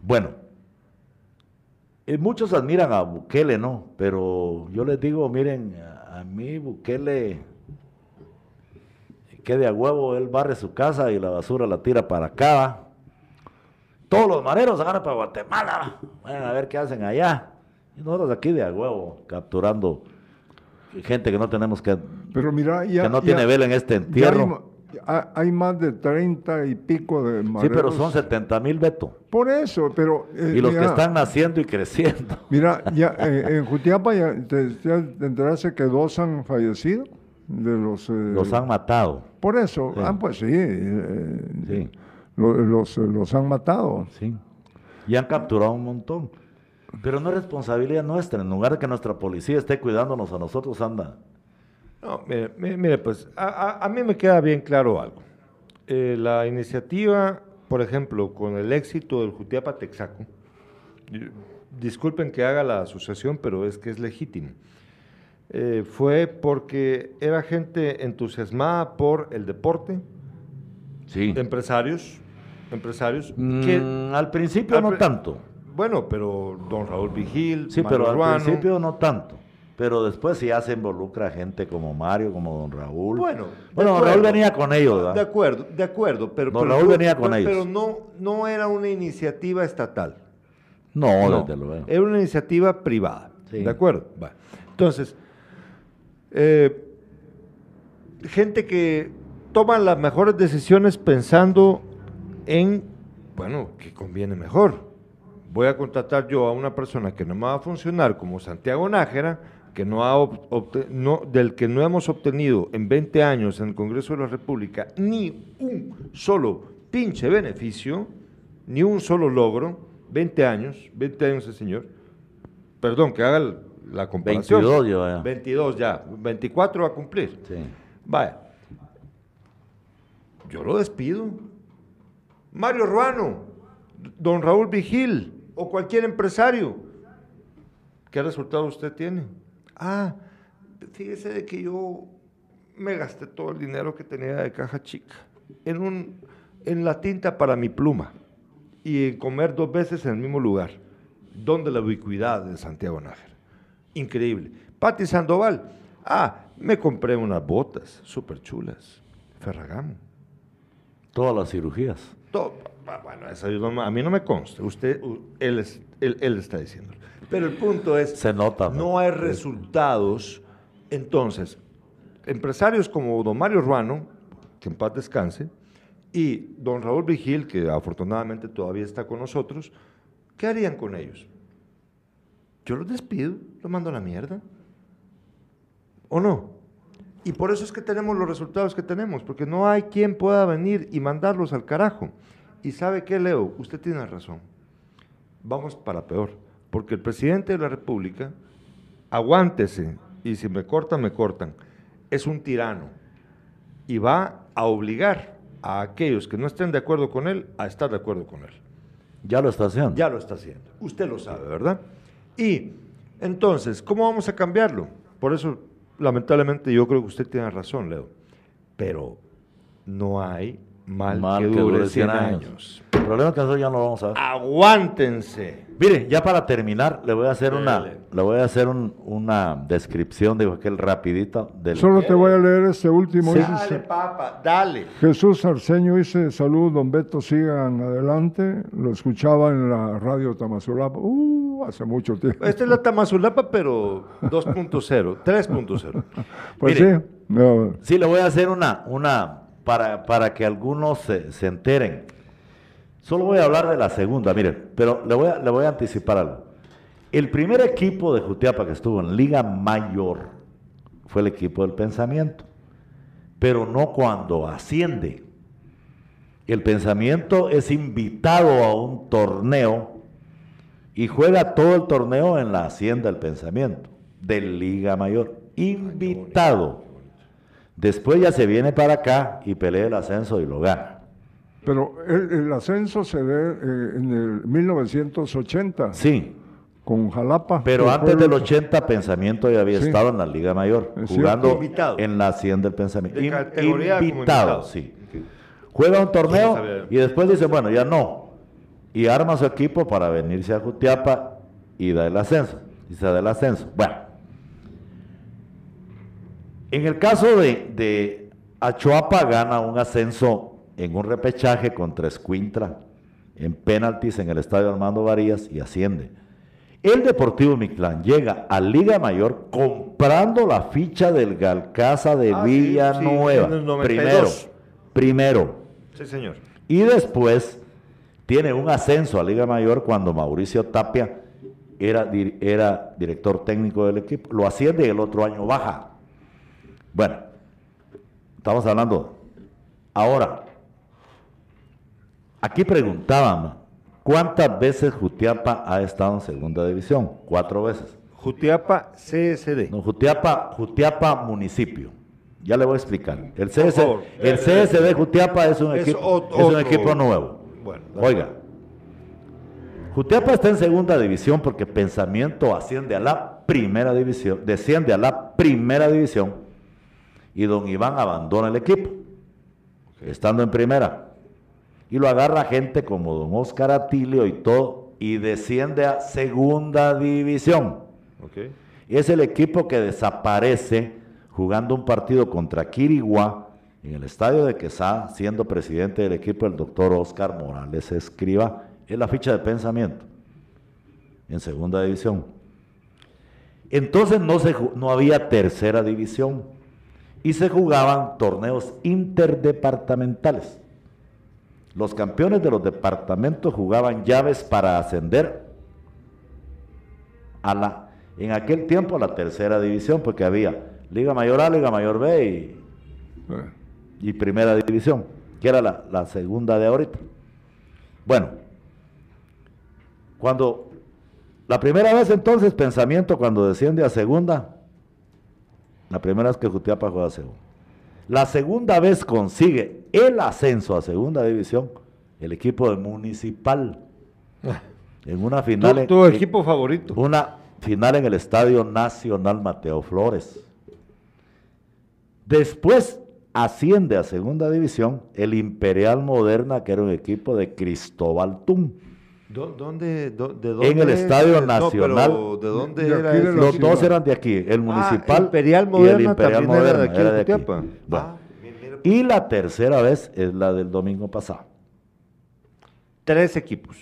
S2: Bueno, eh, muchos admiran a Bukele, ¿no? Pero yo les digo, miren, a, mí Bukele, que de a huevo, él barre su casa y la basura la tira para acá. Todos los mareros agarran para Guatemala, vayan a ver qué hacen allá. Y nosotros aquí de a huevo, capturando gente que no tenemos que...
S3: Pero mira,
S2: que no tiene vela en este entierro.
S3: Hay, más de 30 y pico de mareros.
S2: Sí, pero son 70 mil, Beto.
S3: Por eso, pero...
S2: Eh, y los que están naciendo y creciendo.
S3: Mira, ya eh, en Jutiapa ya te, enteraste que dos han fallecido. De los, eh,
S2: los han matado.
S3: Por eso, ah, pues sí. sí. Los, los han matado.
S2: Sí. Y han capturado un montón. Pero no es responsabilidad nuestra. En lugar de que nuestra policía esté cuidándonos a nosotros, anda.
S1: No, mire, pues a, mí me queda bien claro algo. Eh, la iniciativa, por ejemplo, con el éxito del Jutiapa Texaco, disculpen que haga la asociación, pero es que es legítimo. Eh, fue porque era gente entusiasmada por el deporte,
S2: sí.
S1: empresarios, empresarios.
S2: Mm, al principio no tanto.
S1: Bueno, pero don Raúl Vigil,
S2: sí, pero al principio no tanto. Pero después ya se involucra gente como Mario, como don Raúl.
S1: Bueno,
S2: bueno Raúl venía con ellos, ¿verdad?
S1: De acuerdo, de acuerdo. Pero,
S2: don Raúl venía con ellos.
S1: Pero no, no era una iniciativa estatal.
S2: No, no, desde luego.
S1: Era una iniciativa privada. ¿De acuerdo? Entonces, eh, gente que toma las mejores decisiones pensando en, bueno, que conviene mejor voy a contratar yo a una persona que no me va a funcionar como Santiago Nájera, que no ha no, del que no hemos obtenido en 20 años en el Congreso de la República ni un solo pinche beneficio, ni un solo logro, 20 años, 20 años el señor, perdón, que haga la comparación.
S2: 22 ya.
S1: 22 ya, 24 va a cumplir.
S2: Sí.
S1: Vaya, yo lo despido. Mario Ruano, don Raúl Vigil, o cualquier empresario. ¿Qué resultado usted tiene? Ah, fíjese de que yo me gasté todo el dinero que tenía de caja chica en, un, en la tinta para mi pluma y en comer dos veces en el mismo lugar. ¿Dónde la ubicuidad de Santiago Nájera? Increíble. Pati Sandoval. Ah, me compré unas botas súper chulas. Ferragamo.
S2: Todas las cirugías.
S1: Todo Ah, bueno, eso a mí no me consta. Usted, él, él, está diciendo. Pero el punto es,
S2: Se nota,
S1: no hay resultados. Entonces, empresarios como don Mario Ruano, que en paz descanse, y don Raúl Vigil, que afortunadamente todavía está con nosotros, ¿qué harían con ellos? Yo los despido, los mando a la mierda. ¿O no? Y por eso es que tenemos los resultados que tenemos, porque no hay quien pueda venir y mandarlos al carajo. Y sabe qué, Leo, usted tiene razón. Vamos para peor, porque el presidente de la República, aguántese, y si me cortan, me cortan, es un tirano y va a obligar a aquellos que no estén de acuerdo con él a estar de acuerdo con él.
S2: Ya lo está haciendo.
S1: Ya lo está haciendo. Usted lo sabe, ¿verdad? Y entonces, ¿cómo vamos a cambiarlo? Por eso, lamentablemente, yo creo que usted tiene razón, Leo. Pero no hay Mal, que, dure 100 años.
S2: El problema es que nosotros ya no lo vamos a ver.
S1: Aguántense.
S2: Mire, ya para terminar, le voy a hacer una le voy a hacer una descripción de aquel rapidito del
S3: Solo te voy a leer este último.
S1: Dale, papa, dale.
S3: Jesús Arceño dice, salud, don Beto, sigan adelante. Lo escuchaba en la radio Tamazulapa, uh, hace mucho tiempo.
S1: Esta es la Tamazulapa, pero 2.0, 3.0.
S3: Pues sí.
S2: Sí, le voy a hacer una, una para, para que algunos se, se, enteren. Solo voy a hablar de la segunda, mire, pero le voy, a, le voy a anticipar algo. El primer equipo de Jutiapa que estuvo en Liga Mayor fue el equipo del pensamiento, pero no cuando asciende. El pensamiento es invitado a un torneo y juega todo el torneo en la hacienda del pensamiento, de Liga Mayor. Invitado. Después ya se viene para acá y pelea el ascenso y lo gana.
S3: Pero el, ascenso se ve eh, en el 1980.
S2: Sí.
S3: con Jalapa.
S2: Pero antes del 80, Pensamiento ya había estado en la Liga Mayor, jugando en la 100 del Pensamiento.
S1: De categoría invitado,
S2: sí. Juega un torneo y después dice, bueno, ya no. Y arma su equipo para venirse a Jutiapa y da el ascenso. Y se da el ascenso. Bueno. En el caso de, de Achuapa gana un ascenso en un repechaje contra Escuintra, en penaltis en el estadio Armando Varías y asciende. El Deportivo Mictlán llega a Liga Mayor comprando la ficha del Galcaza de ah, Villanueva. primero, primero.
S1: Sí, señor.
S2: Y después tiene un ascenso a Liga Mayor cuando Mauricio Tapia era, era director técnico del equipo. Lo asciende y el otro año baja. Bueno, estamos hablando. Ahora, aquí preguntaban, ¿Cuántas veces Jutiapa ha estado en segunda división? Cuatro veces.
S1: Jutiapa CSD.
S2: No, Jutiapa, Jutiapa municipio. Ya le voy a explicar. El, CS, el CSD Jutiapa es un, equipo, es un equipo nuevo. Bueno, Oiga, Jutiapa está en segunda división porque Pensamiento asciende a la primera división, desciende a la primera división y don Iván abandona el equipo, estando en primera y lo agarra gente como don Oscar Atilio y todo, y desciende a segunda división. Es el equipo que desaparece jugando un partido contra Quiriguá en el estadio de Quesá, siendo presidente del equipo el doctor Oscar Morales Escriba, en la ficha de pensamiento, en segunda división. Entonces no, se, no había tercera división y se jugaban torneos interdepartamentales. Los campeones de los departamentos jugaban llaves para ascender a la, en aquel tiempo a la tercera división, porque había Liga Mayor A, Liga Mayor B y, Primera División, que era la, la segunda de ahorita. Bueno, cuando la primera vez entonces, pensamiento cuando desciende a segunda, la primera vez que Jutiapa juega a segunda. La segunda vez consigue el ascenso a segunda división el equipo de Municipal. Ah. En una final.
S1: ¿Tu, equipo favorito?
S2: Una final en el Estadio Nacional Mateo Flores. Después asciende a segunda división el Imperial Moderna, que era un equipo de Cristóbal Tum.
S1: ¿Dónde, de
S2: en el Estadio Nacional.
S1: ¿De dónde era
S2: Los dos eran de aquí, el ah, Municipal
S1: Imperial Moderna y el Imperial Moderna. Era de aquí.
S2: Ah, y la tercera vez es la del domingo pasado.
S1: Tres equipos,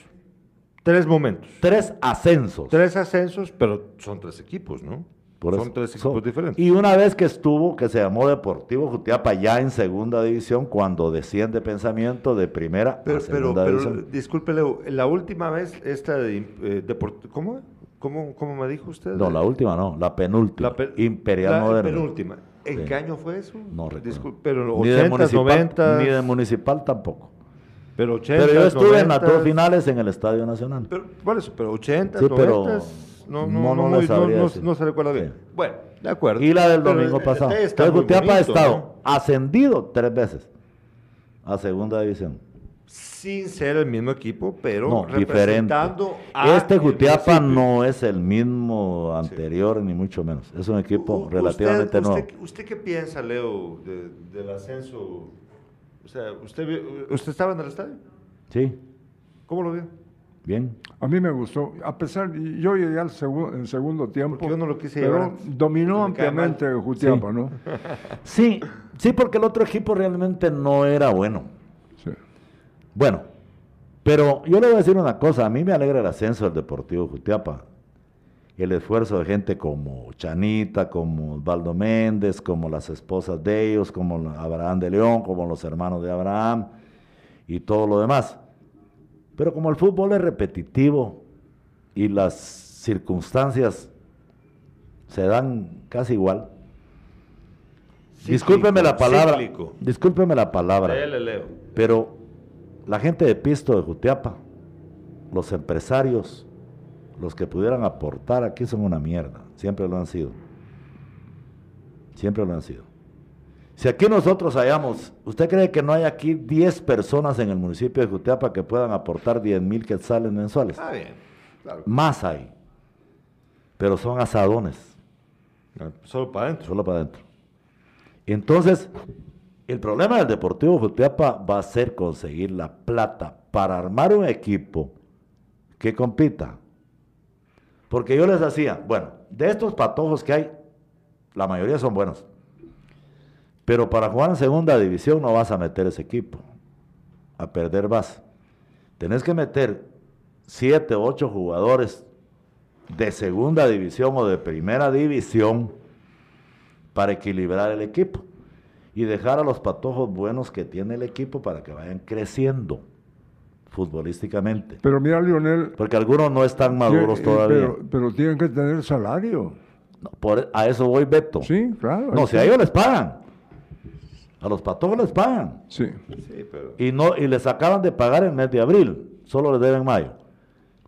S1: tres momentos.
S2: Tres ascensos.
S1: Tres ascensos, pero son tres equipos, ¿no? Son tres equipos diferentes.
S2: Y una vez que estuvo, que se llamó Deportivo Jutiapa, ya en segunda división, cuando desciende pensamiento de primera
S1: pero, a segunda pero, división. Pero, disculpe, Leo, la última vez esta de eh, ¿cómo, ¿cómo, ¿Cómo me dijo usted?
S2: No, la última no, la penúltima. La Imperial la Moderna.
S1: penúltima. ¿En qué año fue eso?
S2: No recuerdo.
S1: pero 80, 90...
S2: Ni de municipal tampoco.
S1: Pero, 80,
S2: pero yo estuve en las dos finales en el Estadio Nacional.
S1: Pero, bueno, eso, pero 80, sí, 90, pero no, no, no, no, no, se recuerda bien. Bueno, de acuerdo.
S2: Y la del domingo pasado. Entonces, Gutiapa ha estado ascendido tres veces a segunda división.
S1: Sin ser el mismo equipo, pero representando
S2: diferente. este Gutiapa no es el mismo anterior, ni mucho menos. Es un equipo relativamente nuevo.
S1: Usted, qué piensa, Leo, del ascenso o sea, ¿usted, ¿usted estaba en el estadio?
S2: Sí.
S1: ¿Cómo lo vio?
S2: Bien.
S3: A mí me gustó. A pesar, yo llegué al en segundo tiempo.
S1: Porque yo no lo quise
S3: pero dominó ampliamente Jutiapa, ¿no?
S2: sí, sí, porque el otro equipo realmente no era bueno. Sí. Bueno, pero yo le voy a decir una cosa. A mí me alegra el ascenso del Deportivo Jutiapa el esfuerzo de gente como Chanita, como Osvaldo Méndez, como las esposas de ellos, como Abraham de León, como los hermanos de Abraham y todo lo demás. Pero como el fútbol es repetitivo y las circunstancias se dan casi igual, discúlpeme la palabra, discúlpeme la palabra, pero la gente de Pisto de Jutiapa, los empresarios, los que pudieran aportar aquí son una mierda, siempre lo han sido. Siempre lo han sido. Si aquí nosotros hayamos, ¿usted cree que no hay aquí 10 personas en el municipio de Jutiapa que puedan aportar 10 mil quetzales mensuales?
S1: Ah, bien.
S2: Más hay. pero son asadones.
S1: Solo para adentro.
S2: Solo para adentro. Entonces, el problema del Deportivo Jutiapa va a ser conseguir la plata para armar un equipo que compita. Porque yo les decía, bueno, de estos patojos que hay, la mayoría son buenos. Pero para jugar en segunda división no vas a meter ese equipo. A perder vas. Tenés que meter siete, ocho jugadores de segunda división o de primera división para equilibrar el equipo y dejar a los patojos buenos que tiene el equipo para que vayan creciendo futbolísticamente.
S3: Pero mira, Lionel.
S2: Porque algunos no están maduros todavía.
S3: Pero, tienen que tener salario.
S2: por, a eso voy, Beto.
S3: Sí, claro.
S2: No, si a ellos les pagan. A los patojos les pagan.
S3: Sí.
S2: Y, no, y les acaban de pagar en mes de abril. Solo les deben mayo.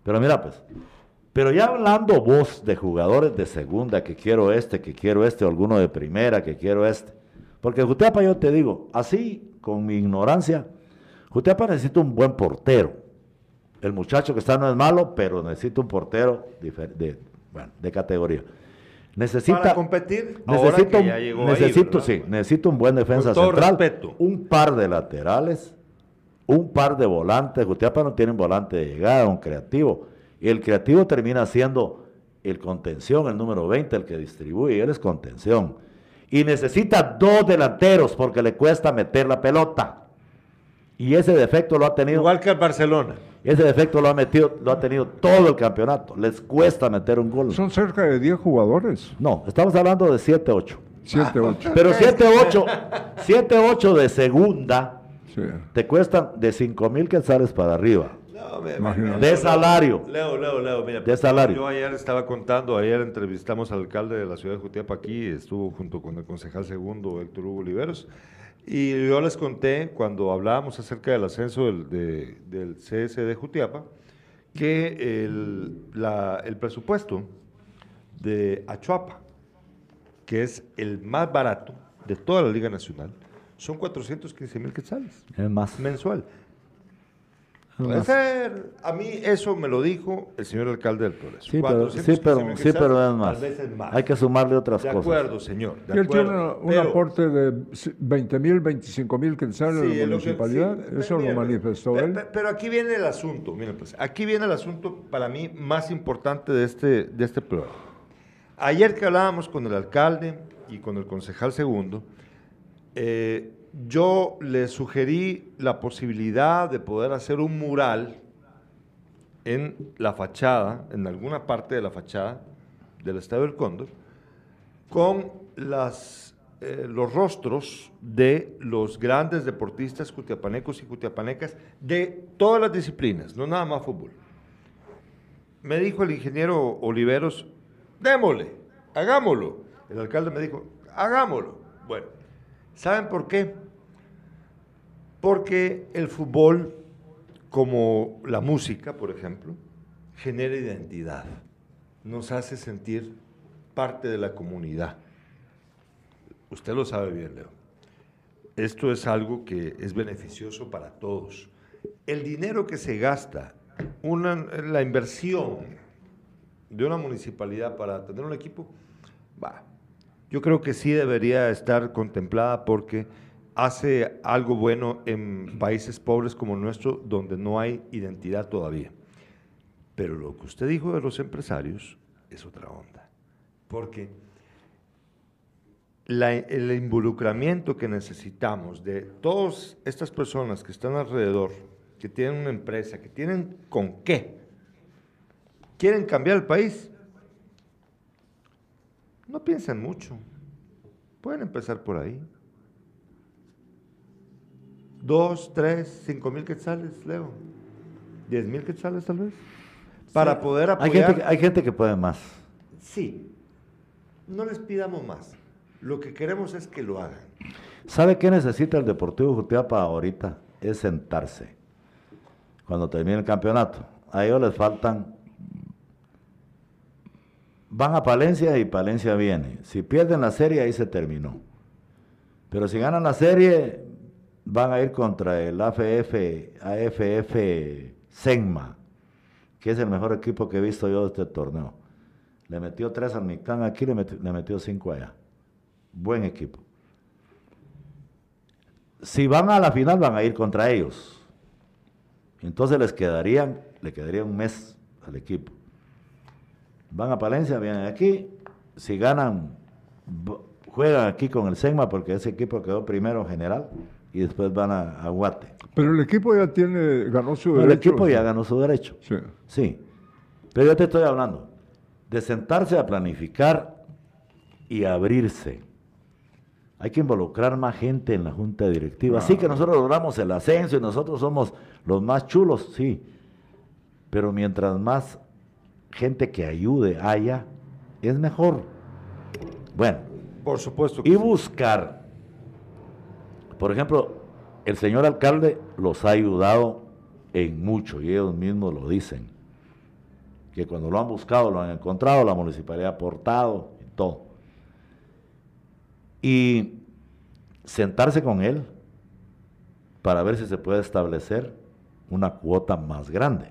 S2: Pero mira, pues. Pero ya hablando vos de jugadores de segunda, que quiero este, que quiero este, o alguno de primera, que quiero este. Porque Jutiapa, yo te digo, así, con mi ignorancia, Jutiapa necesita un buen portero. El muchacho que está no es malo, pero necesita un portero de, de categoría. Necesita,
S1: Para competir,
S2: necesito, necesito, sí, necesito un buen defensa central, un par de laterales, un par de volantes. Jutiapa no tiene un volante de llegada, un creativo. Y el creativo termina siendo el contención, el número 20, el que distribuye, y él es contención y necesita dos delanteros porque le cuesta meter la pelota. Y ese defecto lo ha tenido.
S1: Igual que el Barcelona.
S2: Ese defecto lo ha metido, lo ha tenido todo el campeonato. Les cuesta meter un gol.
S3: Son cerca de 10 jugadores.
S2: No, estamos hablando de 7, 8.
S3: 7, 8.
S2: Pero 7, 8, 7, 8 de segunda te cuestan de 5 mil quetzales para arriba de salario.
S1: Leo, Leo, Leo, mira, de salario. Yo ayer estaba contando, ayer entrevistamos al alcalde de la ciudad de Jutiapa aquí, estuvo junto con el concejal segundo Héctor Hugo Oliveros, y yo les conté cuando hablábamos acerca del ascenso del, de, del CS de Jutiapa, que el, el presupuesto de Achuapa, que es el más barato de toda la Liga Nacional, son 415 mil quetzales.
S2: Es más.
S1: Mensual. Puede ser. A mí eso me lo dijo el señor alcalde del Progreso.
S2: Sí, pero, sí, pero, sí, pero es más. Hay que sumarle otras cosas.
S1: De acuerdo, señor.
S3: y él tiene un aporte de 20 mil, 25 mil que sale de la municipalidad. eso lo manifestó él.
S1: Pero, aquí viene el asunto. Miren, pues, aquí viene el asunto para mí más importante de este, de este programa. Ayer que hablábamos con el alcalde y con el concejal segundo, eh, yo le sugerí la posibilidad de poder hacer un mural en la fachada, en alguna parte de la fachada del Estadio del Cóndor, con eh, los rostros de los grandes deportistas cutiapanecos y cutiapanecas de todas las disciplinas, no nada más fútbol. Me dijo el ingeniero Oliveros, démosle, hagámoslo. El alcalde me dijo, hagámoslo. Bueno, ¿saben por qué? Porque el fútbol, como la música, por ejemplo, genera identidad, nos hace sentir parte de la comunidad. Usted lo sabe bien, Leo. Esto es algo que es beneficioso para todos. El dinero que se gasta, la inversión de una municipalidad para tener un equipo, va. Yo creo que sí debería estar contemplada porque hace algo bueno en países pobres como el nuestro, donde no hay identidad todavía. Pero lo que usted dijo de los empresarios es otra onda, porque el involucramiento que necesitamos de todas estas personas que están alrededor, que tienen una empresa, que tienen con qué, quieren cambiar el país, no piensen mucho, pueden empezar por ahí dos, tres, cinco mil quetzales, Leo. Diez mil quetzales tal vez. Para poder apoyar.
S2: Hay gente, hay gente que puede más.
S1: Sí. No les pidamos más. Lo que queremos es que lo hagan.
S2: ¿Sabe qué necesita el Deportivo Jutiapa ahorita? Es sentarse. Cuando termine el campeonato. A ellos les faltan. Van a Palencia y Palencia viene. Si pierden la serie, ahí se terminó. Pero si ganan la serie, van a ir contra el AFF, AFF Senma, que es el mejor equipo que he visto yo de este torneo. Le metió tres al Mictlán aquí, le metió, le metió cinco allá. Buen equipo. Si van a la final, van a ir contra ellos. Entonces les quedarían, le quedaría un mes al equipo. Van a Palencia, vienen aquí. Si ganan, juegan aquí con el SEGMA porque ese equipo quedó primero general y después van a, a Guate.
S3: Pero el equipo ya tiene, ganó su
S2: El
S3: derecho.
S2: equipo ya ganó su derecho.
S3: Sí.
S2: Sí, pero yo te estoy hablando de sentarse a planificar y abrirse. Hay que involucrar más gente en la junta directiva. Sí que nosotros logramos el ascenso y nosotros somos los más chulos, sí. Pero mientras más gente que ayude haya, es mejor. Bueno,
S1: Por supuesto que
S2: y
S1: sí.
S2: buscar. Por ejemplo, el señor alcalde los ha ayudado en mucho y ellos mismos lo dicen. Que cuando lo han buscado, lo han encontrado, la municipalidad ha aportado y todo. Y sentarse con él para ver si se puede establecer una cuota más grande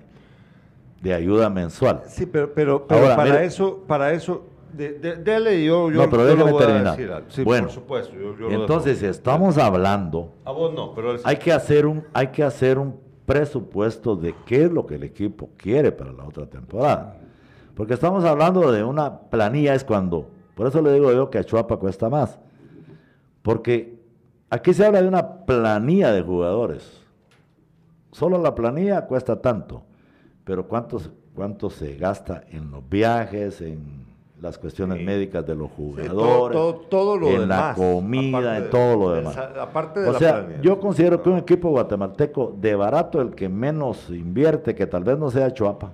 S2: de ayuda mensual.
S1: Sí, pero, pero, pero
S2: Ahora,
S1: para
S2: mire-
S1: eso, para eso, de, de- dele yo, yo,
S2: no, pero
S1: yo
S2: déjeme
S1: lo voy a
S2: terminar.
S1: decir algo. Sí,
S2: bueno,
S1: por supuesto. yo- yo lo
S2: entonces, estamos hablando
S1: A vos no, pero... sí.
S2: hay que hacer un hay que hacer un presupuesto de qué es lo que el equipo quiere para la otra temporada porque estamos hablando de una planilla es cuando por eso le digo yo que a Chuapa cuesta más porque aquí se habla de una planilla de jugadores solo la planilla cuesta tanto pero cuánto cuánto se gasta en los viajes en las cuestiones
S1: Sí.
S2: médicas de los
S1: todo,
S2: jugadores
S1: todo, todo lo
S2: en la comida en
S1: de-
S2: todo lo
S1: de
S2: demás
S1: aparte de
S2: o
S1: la
S2: sea,
S1: planilla.
S2: yo considero que un equipo guatemalteco de barato, el que menos invierte, que tal vez no sea Chuapa,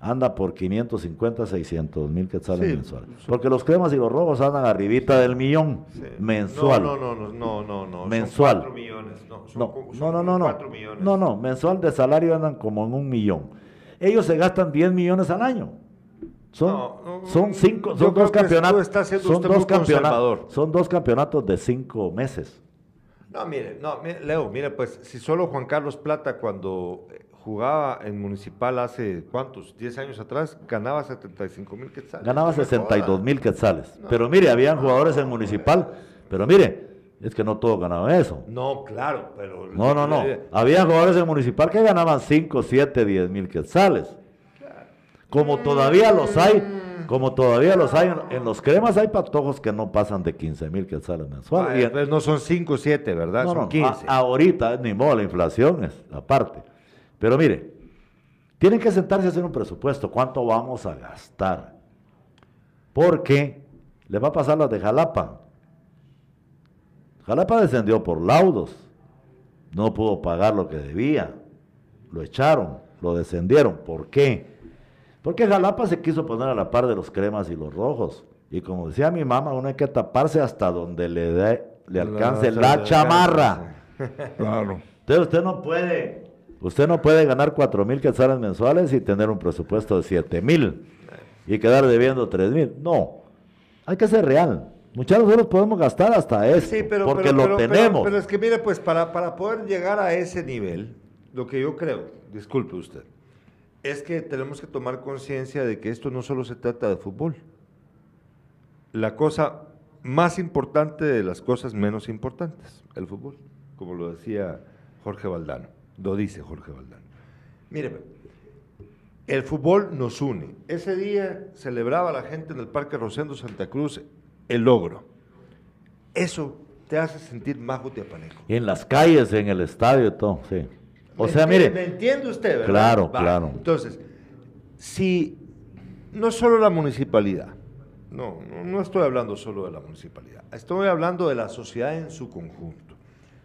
S2: anda por 550, 600 mil quetzales
S1: Sí,
S2: mensuales. Porque los cremas y los rojos andan arribita del millón
S1: Sí.
S2: mensual.
S1: No, no, no, no, no, no.
S2: Mensual.
S1: Son cuatro millones. No, son
S2: No, no, no, no, no.
S1: cuatro millones.
S2: No, no, mensual de salario andan como en un millón. Ellos se gastan 10 millones al año. Son,
S1: No, no,
S2: son cinco,
S1: yo
S2: son dos campeonatos. Son dos campeonatos. Son dos campeonatos de cinco meses.
S1: No, mire, no, mire, Leo, mire, pues si solo Juan Carlos Plata cuando jugaba en Municipal hace, ¿cuántos? 10 años atrás, ganaba 75 mil quetzales.
S2: Ganaba
S1: No me
S2: 62
S1: joda.
S2: mil quetzales. Pero mire, habían jugadores en Municipal. Pero mire, es que no todos ganaban eso.
S1: No, claro, pero...
S2: No, no, no. Había jugadores en Municipal que ganaban 5, 7, 10 mil quetzales. Como todavía los hay, como todavía los hay, en, los cremas hay patojos que no pasan de 15 mil quetzales mensuales.
S1: ah,
S2: Y en-
S1: pues no son 5, 7, ¿verdad?
S2: no,
S1: son
S2: no,
S1: 15.
S2: a- ahorita, ni modo, la inflación es aparte. Pero mire, tienen que sentarse a hacer un presupuesto. ¿Cuánto vamos a gastar? Porque le va a pasar las de Jalapa. Jalapa descendió por laudos. No pudo pagar lo que debía. Lo echaron, lo descendieron. ¿Por qué? Porque Jalapa se quiso poner a la par de los cremas y los rojos. Y como decía mi mamá, uno hay que taparse hasta donde le, dé- le alcance
S1: La-
S2: chamarra.
S3: Claro.
S2: Entonces usted no puede, usted no puede ganar cuatro mil quetzales mensuales y tener un presupuesto de siete mil y quedar debiendo tres mil. No, hay que ser real. Muchachos, nosotros podemos gastar hasta eso,
S1: Sí, pero,
S2: porque
S1: pero-
S2: lo
S1: pero- pero-
S2: tenemos.
S1: Pero, es que mire, pues para, para poder llegar a ese nivel, lo que yo creo, disculpe usted, es que tenemos que tomar conciencia de que esto no solo se trata de fútbol. La cosa más importante de las cosas menos importantes, el fútbol, como lo decía Jorge Valdano, lo dice Jorge Valdano. Mire, el fútbol nos une. Ese día celebraba la gente en el Parque Rosendo Santa Cruz el logro. Eso te hace sentir más jutiapaneco.
S2: En las calles, en el estadio y todo, sí. O
S1: ¿Me
S2: sea,
S1: entiende-
S2: mire,
S1: ¿Me entiende usted, verdad?
S2: Claro,
S1: Va.
S2: claro.
S1: Entonces, si no solo la municipalidad, no, no, no estoy hablando solo de la municipalidad, estoy hablando de la sociedad en su conjunto.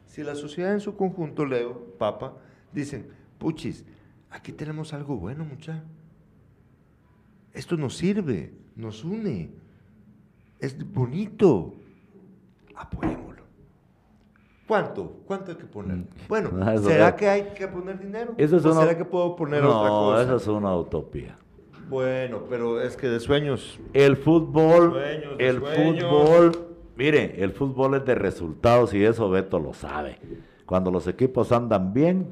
S1: Si la sociedad en su conjunto, Leo, Papa, dicen, puchis, aquí tenemos algo bueno, mucha. Esto nos sirve, nos une, es bonito, apoyémoslo. ¿Cuánto? ¿Cuánto hay que poner? Bueno,
S2: Ah,
S1: ¿será que hay que poner dinero?
S2: eso es
S1: ¿O
S2: una-
S1: será que puedo poner
S2: no,
S1: otra cosa?
S2: eso es una utopía.
S1: Bueno, pero es que de sueños.
S2: El fútbol,
S1: Sueños, de
S2: el
S1: sueños.
S2: fútbol, mire, el fútbol es de resultados y eso Beto lo sabe. Cuando los equipos andan bien,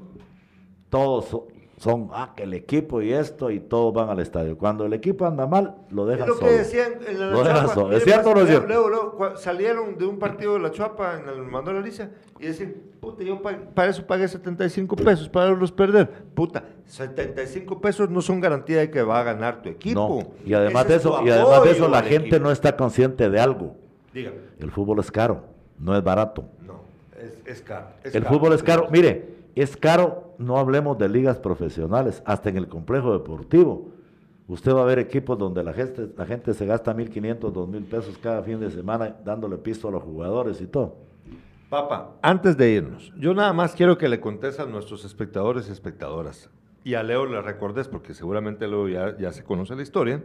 S2: todos, son, ah, que el equipo y esto y todos van al estadio. Cuando el equipo anda mal, lo dejan
S1: solo. Es lo que decían en la,
S2: lo dejan solo. ¿Es cierto o no es cierto?
S1: Luego, luego, salieron de un partido de la Chuapa en el Manuel Alicia y decían, puta, yo para eso pagué 75 pesos para verlos perder. Puta, 75 pesos no son garantía de que va a ganar tu equipo.
S2: No. Y además de eso, y además de eso la gente no está consciente de algo. Dígame. El fútbol es caro, no es barato.
S1: No, es, es caro.
S2: el fútbol es caro. Mire, es caro, no hablemos de ligas profesionales, hasta en el complejo deportivo. Usted va a ver equipos donde la gente, la gente se gasta 1.500, 2.000 pesos cada fin de semana dándole pisto a los jugadores y todo.
S1: Papá, antes de irnos, yo nada más quiero que le contes a nuestros espectadores y espectadoras, y a Leo le recordes, porque seguramente Leo ya, ya se conoce la historia,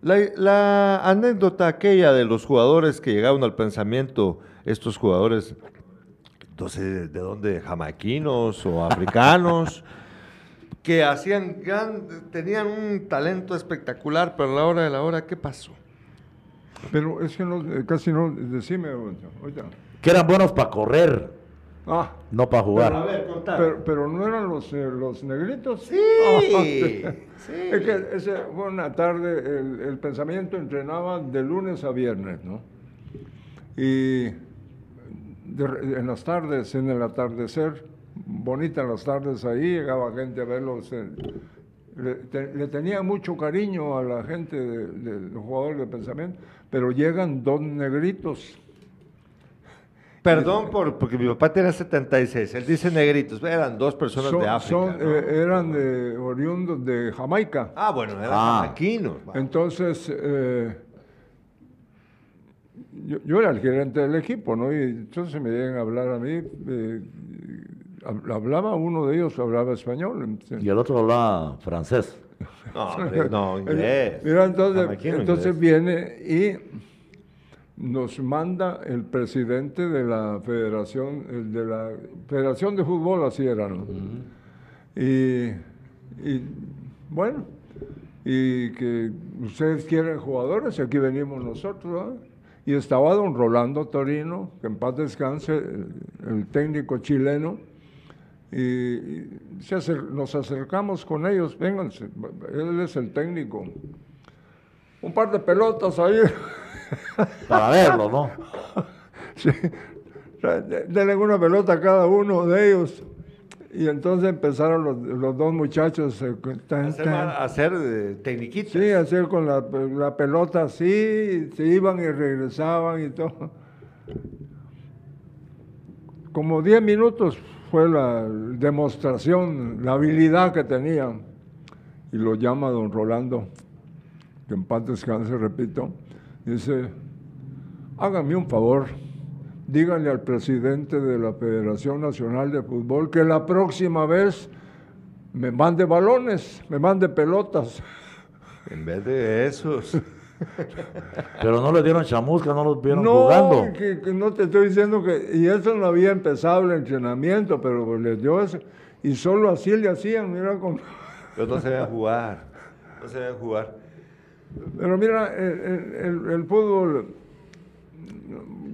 S1: la, la, anécdota aquella de los jugadores que llegaron al pensamiento, estos jugadores entonces, ¿de dónde? Jamaiquinos o africanos, que hacían gran, tenían un talento espectacular, pero a la hora de la hora, ¿qué pasó?
S3: Pero es que no, eh, casi no, decime, oiga.
S2: Que eran buenos para correr. Ah, no para jugar.
S3: Pero, a ver, pero, no eran los, eh, los negritos.
S1: Sí,
S3: sí. Es que ese, fue una tarde, el, el pensamiento entrenaba de lunes a viernes, ¿no? Y en las tardes, en el atardecer, bonitas las tardes ahí, llegaba gente a verlos. le, tenía mucho cariño a la gente de, los jugadores de pensamiento, pero llegan dos negritos.
S1: Perdón por, porque mi papá tiene 76, él dice negritos, eran dos personas de África.
S3: Eh, eran de, oriundos de Jamaica.
S1: Ah, bueno, eran ah.
S3: Entonces, eh, yo, era el gerente del equipo, ¿no? Y entonces me llegan a hablar a mí. Eh, hablaba uno de ellos, hablaba español.
S2: Y el otro hablaba francés.
S1: No, no inglés.
S3: Mira, entonces, entonces viene y nos manda el presidente de la federación, de la federación de fútbol, así era, ¿no? y, y, bueno, y que ustedes quieren jugadores, y aquí venimos nosotros, ¿no? Y estaba don Rolando Torino, que en paz descanse, el, técnico chileno, y, nos acercamos con ellos, vénganse, él es el técnico. Un par de pelotas ahí.
S2: Para verlo, ¿no?
S3: sí. Denle una pelota a cada uno de ellos. Y entonces empezaron los, dos muchachos
S1: eh, a hacer, eh, tecniquitas.
S3: Sí, hacer con la, pelota así, se iban y regresaban y todo. Como 10 minutos fue la demostración, la habilidad que tenían. Y lo llama don Rolando, que en paz descanse, repito. Dice, hágame un favor díganle al presidente de la Federación Nacional de Fútbol que la próxima vez me mande balones, me mande pelotas.
S1: En vez de esos.
S2: Pero no le dieron chamusca, no los vieron jugando.
S3: No, que, no te estoy diciendo que. Y eso no había empezado el entrenamiento, pero les dio eso. Y solo así le hacían, mira como.
S1: Pero no se jugar. No se jugar.
S3: Pero mira, el fútbol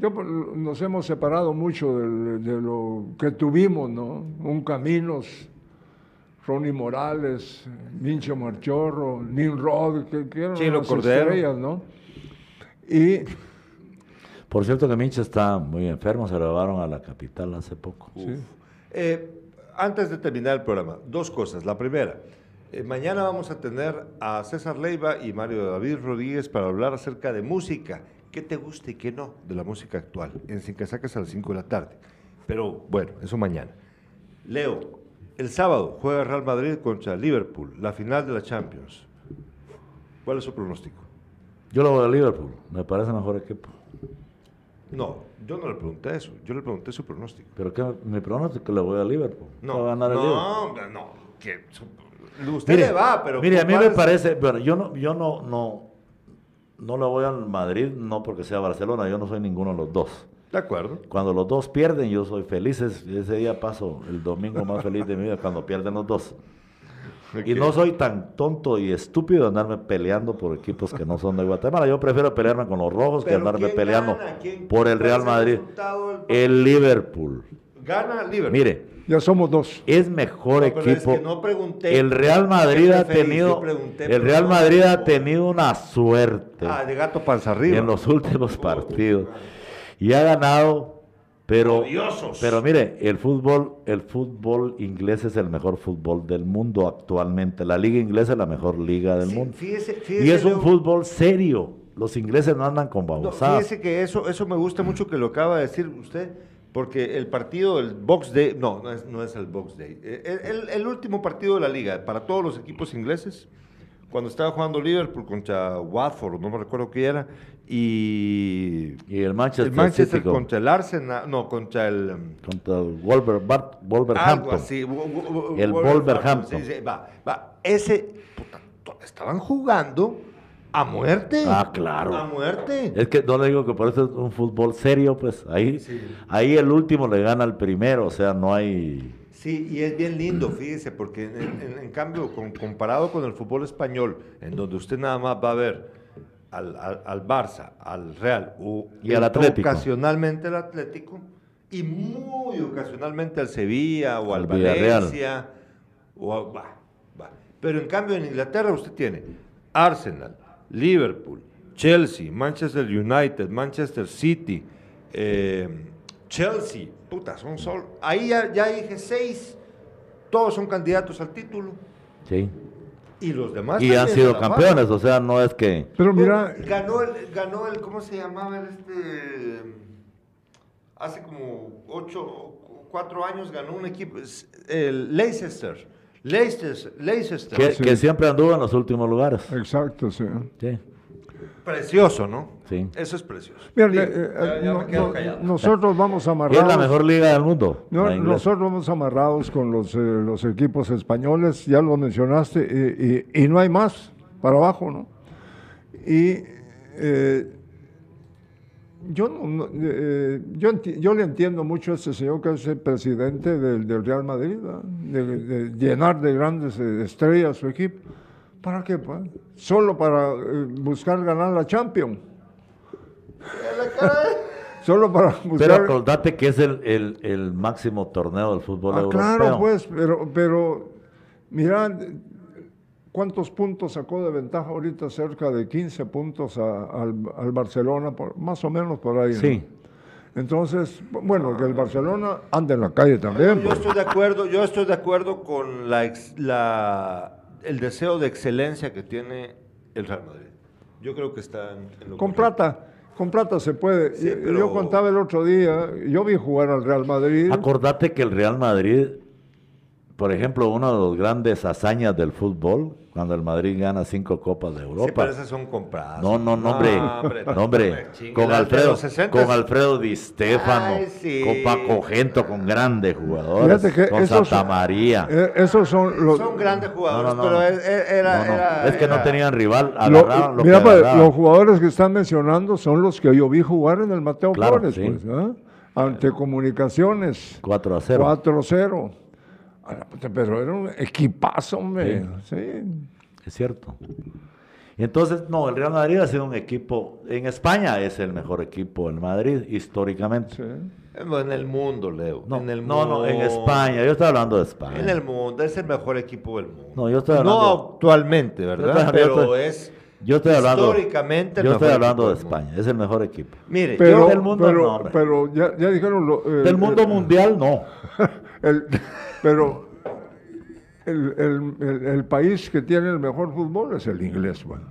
S3: yo, pues, nos hemos separado mucho de, lo que tuvimos, ¿no? Un Caminos, Ronnie Morales, Mincho Marchorro, Rod, que, que eran las estrellas, ¿no? Y...
S2: Por cierto que Mincho está muy enfermo, se lo llevaron a la capital hace poco.
S1: Eh, antes de terminar el programa, dos cosas. La primera, eh, mañana vamos a tener a César Leiva y Mario David Rodríguez para hablar acerca de música qué te gusta y qué no de la música actual, en Sin saques a las 5 de la tarde. Pero bueno, eso mañana. Leo, el sábado juega Real Madrid contra Liverpool, la final de la Champions. ¿Cuál es su pronóstico?
S2: Yo lo voy a Liverpool, me parece mejor equipo.
S1: No, yo no le pregunté eso, yo le pregunté su pronóstico.
S2: ¿Pero qué? Mi pronóstico le voy a Liverpool.
S1: No, va a ganar no, no, no, que usted le va, pero...
S2: Mire, a mí me parece, bueno, yo no, yo no, no, no le voy al Madrid, no porque sea Barcelona, yo no soy ninguno de los dos.
S1: De acuerdo.
S2: Cuando los dos pierden, yo soy feliz. Ese día paso el domingo más feliz de mi vida cuando pierden los dos. Y no soy tan tonto y estúpido de andarme peleando por equipos que no son de Guatemala. Yo prefiero pelearme con los rojos que andarme peleando por el Real Madrid. El, Liverpool.
S1: Gana Liverpool.
S2: Mire,
S3: Ya somos dos.
S2: es mejor
S1: No, pero es
S2: equipo.
S1: que no pregunté
S2: el Real Madrid ha tenido,
S1: pregunté,
S2: el Real
S1: no
S2: Madrid ha tenido una suerte
S1: Ah, de gato panza arriba.
S2: en los últimos partidos y ha ganado, pero,
S1: Odiosos.
S2: pero mire, el fútbol, el fútbol inglés es el mejor fútbol del mundo actualmente. La liga inglesa es la mejor liga del
S1: Sí,
S2: mundo
S1: fíjese- fíjese,
S2: y es un
S1: Leo.
S2: fútbol serio. Los ingleses no andan con
S1: No,
S2: babosadas.
S1: fíjese que eso, eso me gusta mucho que lo acaba de decir usted, porque el partido, el Box Day, no, no es, no es el Box Day. Eh, El, el- el último partido de la liga para todos los equipos ingleses, cuando estaba jugando Liverpool contra Watford, no me recuerdo qué era, y
S2: y el Manchester,
S1: el Manchester contra el Arsenal, no, contra el... um,
S2: contra el
S1: Algo
S2: Wolverhampton.
S1: así. Wo- wo- wo-
S2: El Wolverhampton.
S1: Sí, sí, va, va. Ese, puta, estaban jugando a muerte.
S2: Ah, claro.
S1: A muerte.
S2: Es que no le digo que por eso es un fútbol serio, pues ahí, ahí el último le gana al primero, o sea, no hay...
S1: Sí, y es bien lindo, fíjese, porque en, en- en cambio, con- comparado con el fútbol español, en donde usted nada más va a ver al, al- al Barça, al Real o
S2: Y al Atlético.
S1: ocasionalmente al Atlético y muy ocasionalmente al Sevilla o al,
S2: Al Villarreal.
S1: Valencia, o a- pero en cambio en Inglaterra usted tiene Arsenal, Liverpool, Chelsea, Manchester United, Manchester City, eh, Chelsea, puta, son solo. Ahí ya, ya dije seis, todos son candidatos al título.
S2: Sí.
S1: Y los demás.
S2: Y han sido campeones, o sea, no es que...
S3: Pero mira,
S1: Ganó el, ganó el, ¿cómo se llamaba el este? Hace como ocho, cuatro años ganó un equipo, el Leicester. Leicester, Leicester.
S2: Que,
S3: Sí.
S2: que siempre anduvo en los últimos lugares.
S3: exacto, sí.
S2: Sí,
S1: Precioso, ¿no?
S2: sí.
S1: Eso es precioso.
S3: Mira,
S1: Digo,
S3: eh, eh,
S1: ya- ya
S3: no-
S1: me quedo
S3: no-
S1: callado.
S3: nosotros vamos amarrados.
S2: Es la mejor liga del mundo.
S3: No, nosotros vamos amarrados con los, eh, los equipos españoles, ya lo mencionaste, y, y- y no hay más para abajo, ¿no? Y eh, yo, no- no, eh, yo, enti- yo le entiendo mucho a este señor que es el presidente del, del Real Madrid, de, de llenar de grandes eh, estrellas su equipo. ¿Para qué? pues? Solo para eh, buscar ganar la Champions. Solo para buscar...
S2: Pero acordate que es el, el- el máximo torneo del fútbol
S3: Ah,
S2: europeo.
S3: claro, pues, pero, pero mira, ¿cuántos puntos sacó de ventaja ahorita? Cerca de 15 puntos a- al, al Barcelona, por- más o menos por ahí. ¿no?
S2: Sí.
S3: Entonces, bueno, que el Barcelona anda en la calle también.
S1: Yo
S3: pues.
S1: estoy de acuerdo, yo estoy de acuerdo con la, ex- la- el deseo de excelencia que tiene el Real Madrid. Yo creo que está en, en lo
S3: Con
S1: correcto.
S3: plata, con plata se puede.
S1: Sí,
S3: Yo-
S1: pero-
S3: Yo contaba el otro día, yo vi jugar al Real Madrid.
S2: Acordate que el Real Madrid, por ejemplo, una de las grandes hazañas del fútbol, cuando el Madrid gana cinco copas de
S1: Sí,
S2: Europa.
S1: pero esas son compradas.
S2: No, no, no, hombre. No, hombre. Con Alfredo,
S1: los 60s.
S2: con Alfredo Di Stefano,
S1: Ay, sí.
S2: con Paco Gento, con grandes jugadores,
S3: que
S2: con
S3: esos-
S2: Santa María.
S3: Eh, esos son los.
S1: Son grandes jugadores,
S2: No, no, no,
S1: pero
S2: no.
S1: era,
S2: No, no,
S1: era-
S2: es que no
S1: era-
S2: tenían rival,
S3: lo-
S2: agarraban lo,
S3: mira,
S2: que
S3: pues,
S2: agarraban.
S3: los jugadores que están mencionando son los que yo vi jugar en el Mateo
S2: Claro,
S3: Flores,
S2: sí.
S3: pues, ¿ah? ante Comunicaciones.
S2: 4 a 0.
S3: 4-0. A la puta, Pero era un equipazo, hombre. Sí.
S2: Es cierto. Y entonces, no, el Real Madrid ha sido un equipo, en España es el mejor equipo, el Madrid, históricamente.
S3: sí.
S1: En el mundo, Leo.
S2: No,
S1: en el
S2: no, no, en. España, yo estoy hablando de España.
S1: En el mundo, es el mejor equipo del mundo.
S2: No, yo estoy
S1: No
S2: hablando-
S1: actualmente,
S2: Yo
S1: ¿verdad?
S2: estoy-
S1: Pero
S2: yo estoy-
S1: es
S2: Yo estoy hablando,
S1: históricamente
S2: yo estoy hablando de. España, es el mejor equipo.
S1: Mire,
S3: Pero,
S1: yo-
S2: del mundo,
S3: pero,
S2: no,
S3: pero ya, ya dijeron. Lo, eh,
S2: Del mundo
S3: el-
S2: mundial, no.
S3: el- pero el, el- el- el país que tiene el mejor fútbol es el inglés, bueno.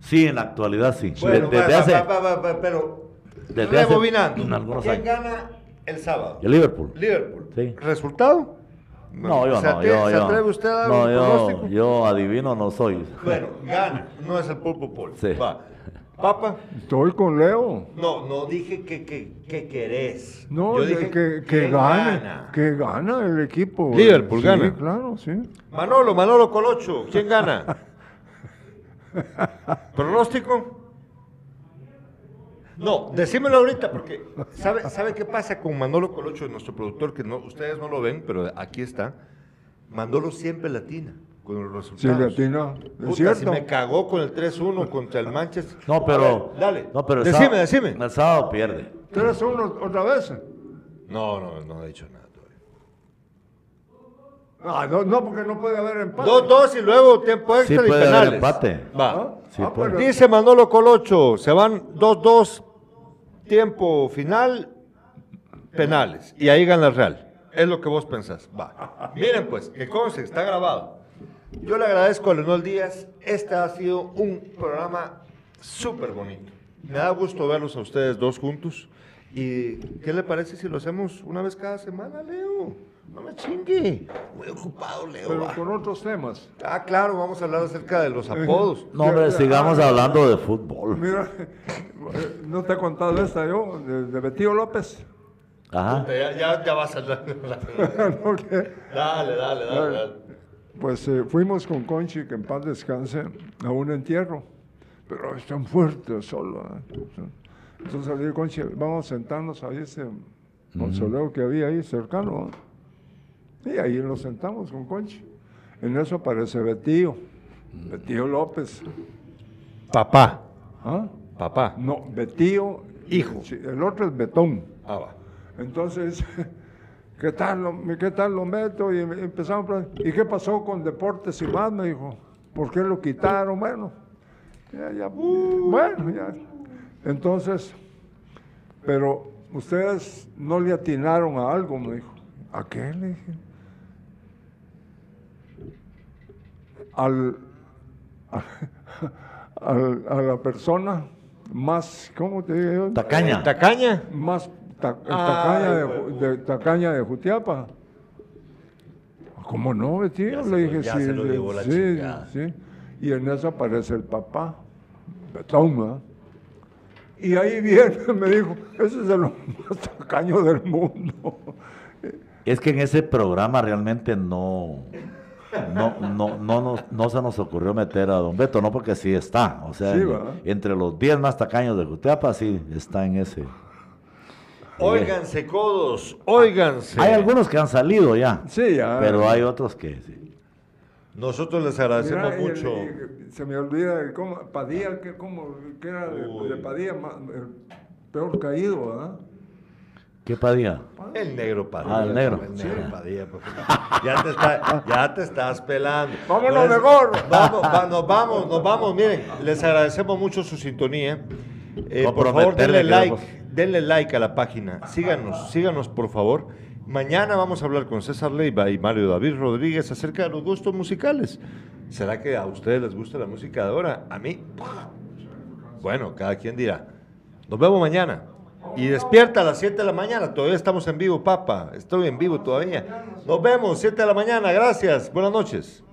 S2: Sí, en la actualidad sí.
S1: Bueno,
S2: desde
S1: va,
S2: hace,
S1: va, va, va, va, pero
S2: Desde hace
S1: rebobinando.
S2: algunos
S1: ¿Quién
S2: años.
S1: gana el sábado?
S2: el Liverpool.
S1: Liverpool.
S2: Sí.
S1: ¿Resultado?
S2: No, yo
S1: ¿Se
S2: no, yo,
S1: ¿Se
S2: yo.
S1: atreve usted a dar
S2: no,
S1: un
S2: yo, yo adivino no soy.
S1: Bueno, gana. No es el pulpo pol.
S2: Sí.
S1: Va. Papa.
S3: Estoy con Leo.
S1: No, no dije que, que, que querés.
S3: No,
S1: Yo dije
S3: que, que
S1: ¿quién
S3: gane,
S1: gana?
S3: que gana el equipo.
S1: Liverpool
S3: Sí,
S1: gana.
S3: claro, sí.
S1: Manolo, Manolo Colocho, ¿quién gana? ¿Pronóstico? No, decímelo ahorita, porque ¿sabe, ¿sabe qué pasa con Manolo Colocho, nuestro productor, que no, ustedes no lo ven, pero aquí está? Manolo siempre latina con los
S3: Sí,
S1: resultados.
S3: latina. Es
S1: Puta, si
S3: cierto.
S1: me cagó con el 3-1 contra el Manchester.
S2: No, pero.
S1: ver, dale.
S2: No, pero
S1: decime,
S2: sábado-
S1: decime.
S2: El sábado pierde.
S3: 3-1 otra vez.
S1: No, no, no he dicho nada todavía.
S3: Ah, no, no, porque no puede haber empate.
S1: Dos, dos y luego tiempo
S2: Sí
S1: extra y
S2: puede haber
S1: penales.
S2: empate.
S1: Va.
S3: ¿Ah?
S2: Sí,
S3: Ah,
S1: Dice Manolo Colocho, se van 2-2, tiempo final, penales. Y ahí gana el Real. Es lo que vos pensás. Va. Miren pues, que conste, está grabado. Yo le agradezco a Leonel Díaz. Este ha sido un programa súper bonito. Me da gusto verlos a ustedes dos juntos. ¿Y qué le parece si lo hacemos una vez cada semana, Leo? No me chingue. Muy ocupado, Leo.
S3: Pero
S1: va.
S3: con otros temas.
S1: Ah, claro, vamos a hablar acerca de los apodos.
S2: No, hombre, sigamos hablando de fútbol.
S3: Mira, no te he contado esta yo, de, de Betío López.
S2: Ajá.
S1: Ya, ya, ya vas a hablar.
S3: ¿No? Que,
S1: Dale, dale, dale, dale.
S3: Pues eh, fuimos con Conchi, que en paz descanse, a un entierro. Pero es tan fuerte solo. ¿eh? Entonces le dije, Conchi, vamos a sentarnos a ese mausoleo que había ahí cercano. ¿eh? Y ahí nos sentamos con Conchi. En eso aparece Betío, Betío López.
S1: Papá.
S3: ¿Ah?
S1: Papá.
S3: No, Betío.
S1: Hijo.
S3: el otro es Betón.
S1: Ah, va.
S3: Entonces, ¿qué tal, lo, ¿qué tal lo meto? Y em- empezamos, a- ¿y qué pasó con Deportes y más? Me dijo, ¿por qué lo quitaron? Bueno, ya, ya, bueno, ya. Entonces, pero ustedes no le atinaron a algo, me dijo. ¿A qué? Le dije. Al, al- a la persona más, ¿cómo te digo? yo?
S2: Tacaña.
S1: ¿Tacaña?
S3: más ta-
S1: Ay,
S3: tacaña, de, tacaña de Jutiapa. ¿Cómo no, tío?
S1: Ya se
S3: Le
S1: lo-
S3: dije,
S1: ya
S3: sí,
S1: se lo
S3: le-
S1: llevó la
S3: sí. Y en eso aparece el papá, Betón, ¿verdad? Y ahí viene, me dijo, ese es los más tacaños del mundo.
S2: Es que en ese programa realmente no, no, no, no, nos- no se nos ocurrió meter a Don Beto, no porque sí está. O sea, entre los 10 más tacaños de Jutiapa, sí está en ese.
S1: Óiganse, codos, óiganse.
S2: Hay algunos que han salido ya,
S3: Sí, ya.
S2: pero hay otros que sí.
S1: Nosotros les agradecemos
S3: Mira, y el-
S1: mucho.
S3: se me olvida el cómo, Padilla, que, cómo, que era de, de Padilla, el peor caído, ¿verdad?
S2: ¿Qué padía?
S1: El negro Padilla.
S2: Ah, el negro.
S1: El negro Padilla. Ya te, está- ya te estás pelando.
S3: Vámonos
S1: Pues,
S3: mejor.
S1: Vamos, va- nos vamos, nos vamos. Miren, les agradecemos mucho su sintonía. Eh, por favor, denle like, denle like a la página. Síganos, síganos, por favor. Mañana vamos a hablar con César Leiva y Mario David Rodríguez acerca de los gustos musicales. ¿Será que a ustedes les gusta la música de ahora? A mí, bueno, cada quien dirá. Nos vemos mañana. Y despierta a las 7 de la mañana. Todavía estamos en vivo, papa. Estoy en vivo todavía. Nos vemos, 7 de la mañana. Gracias. Buenas noches.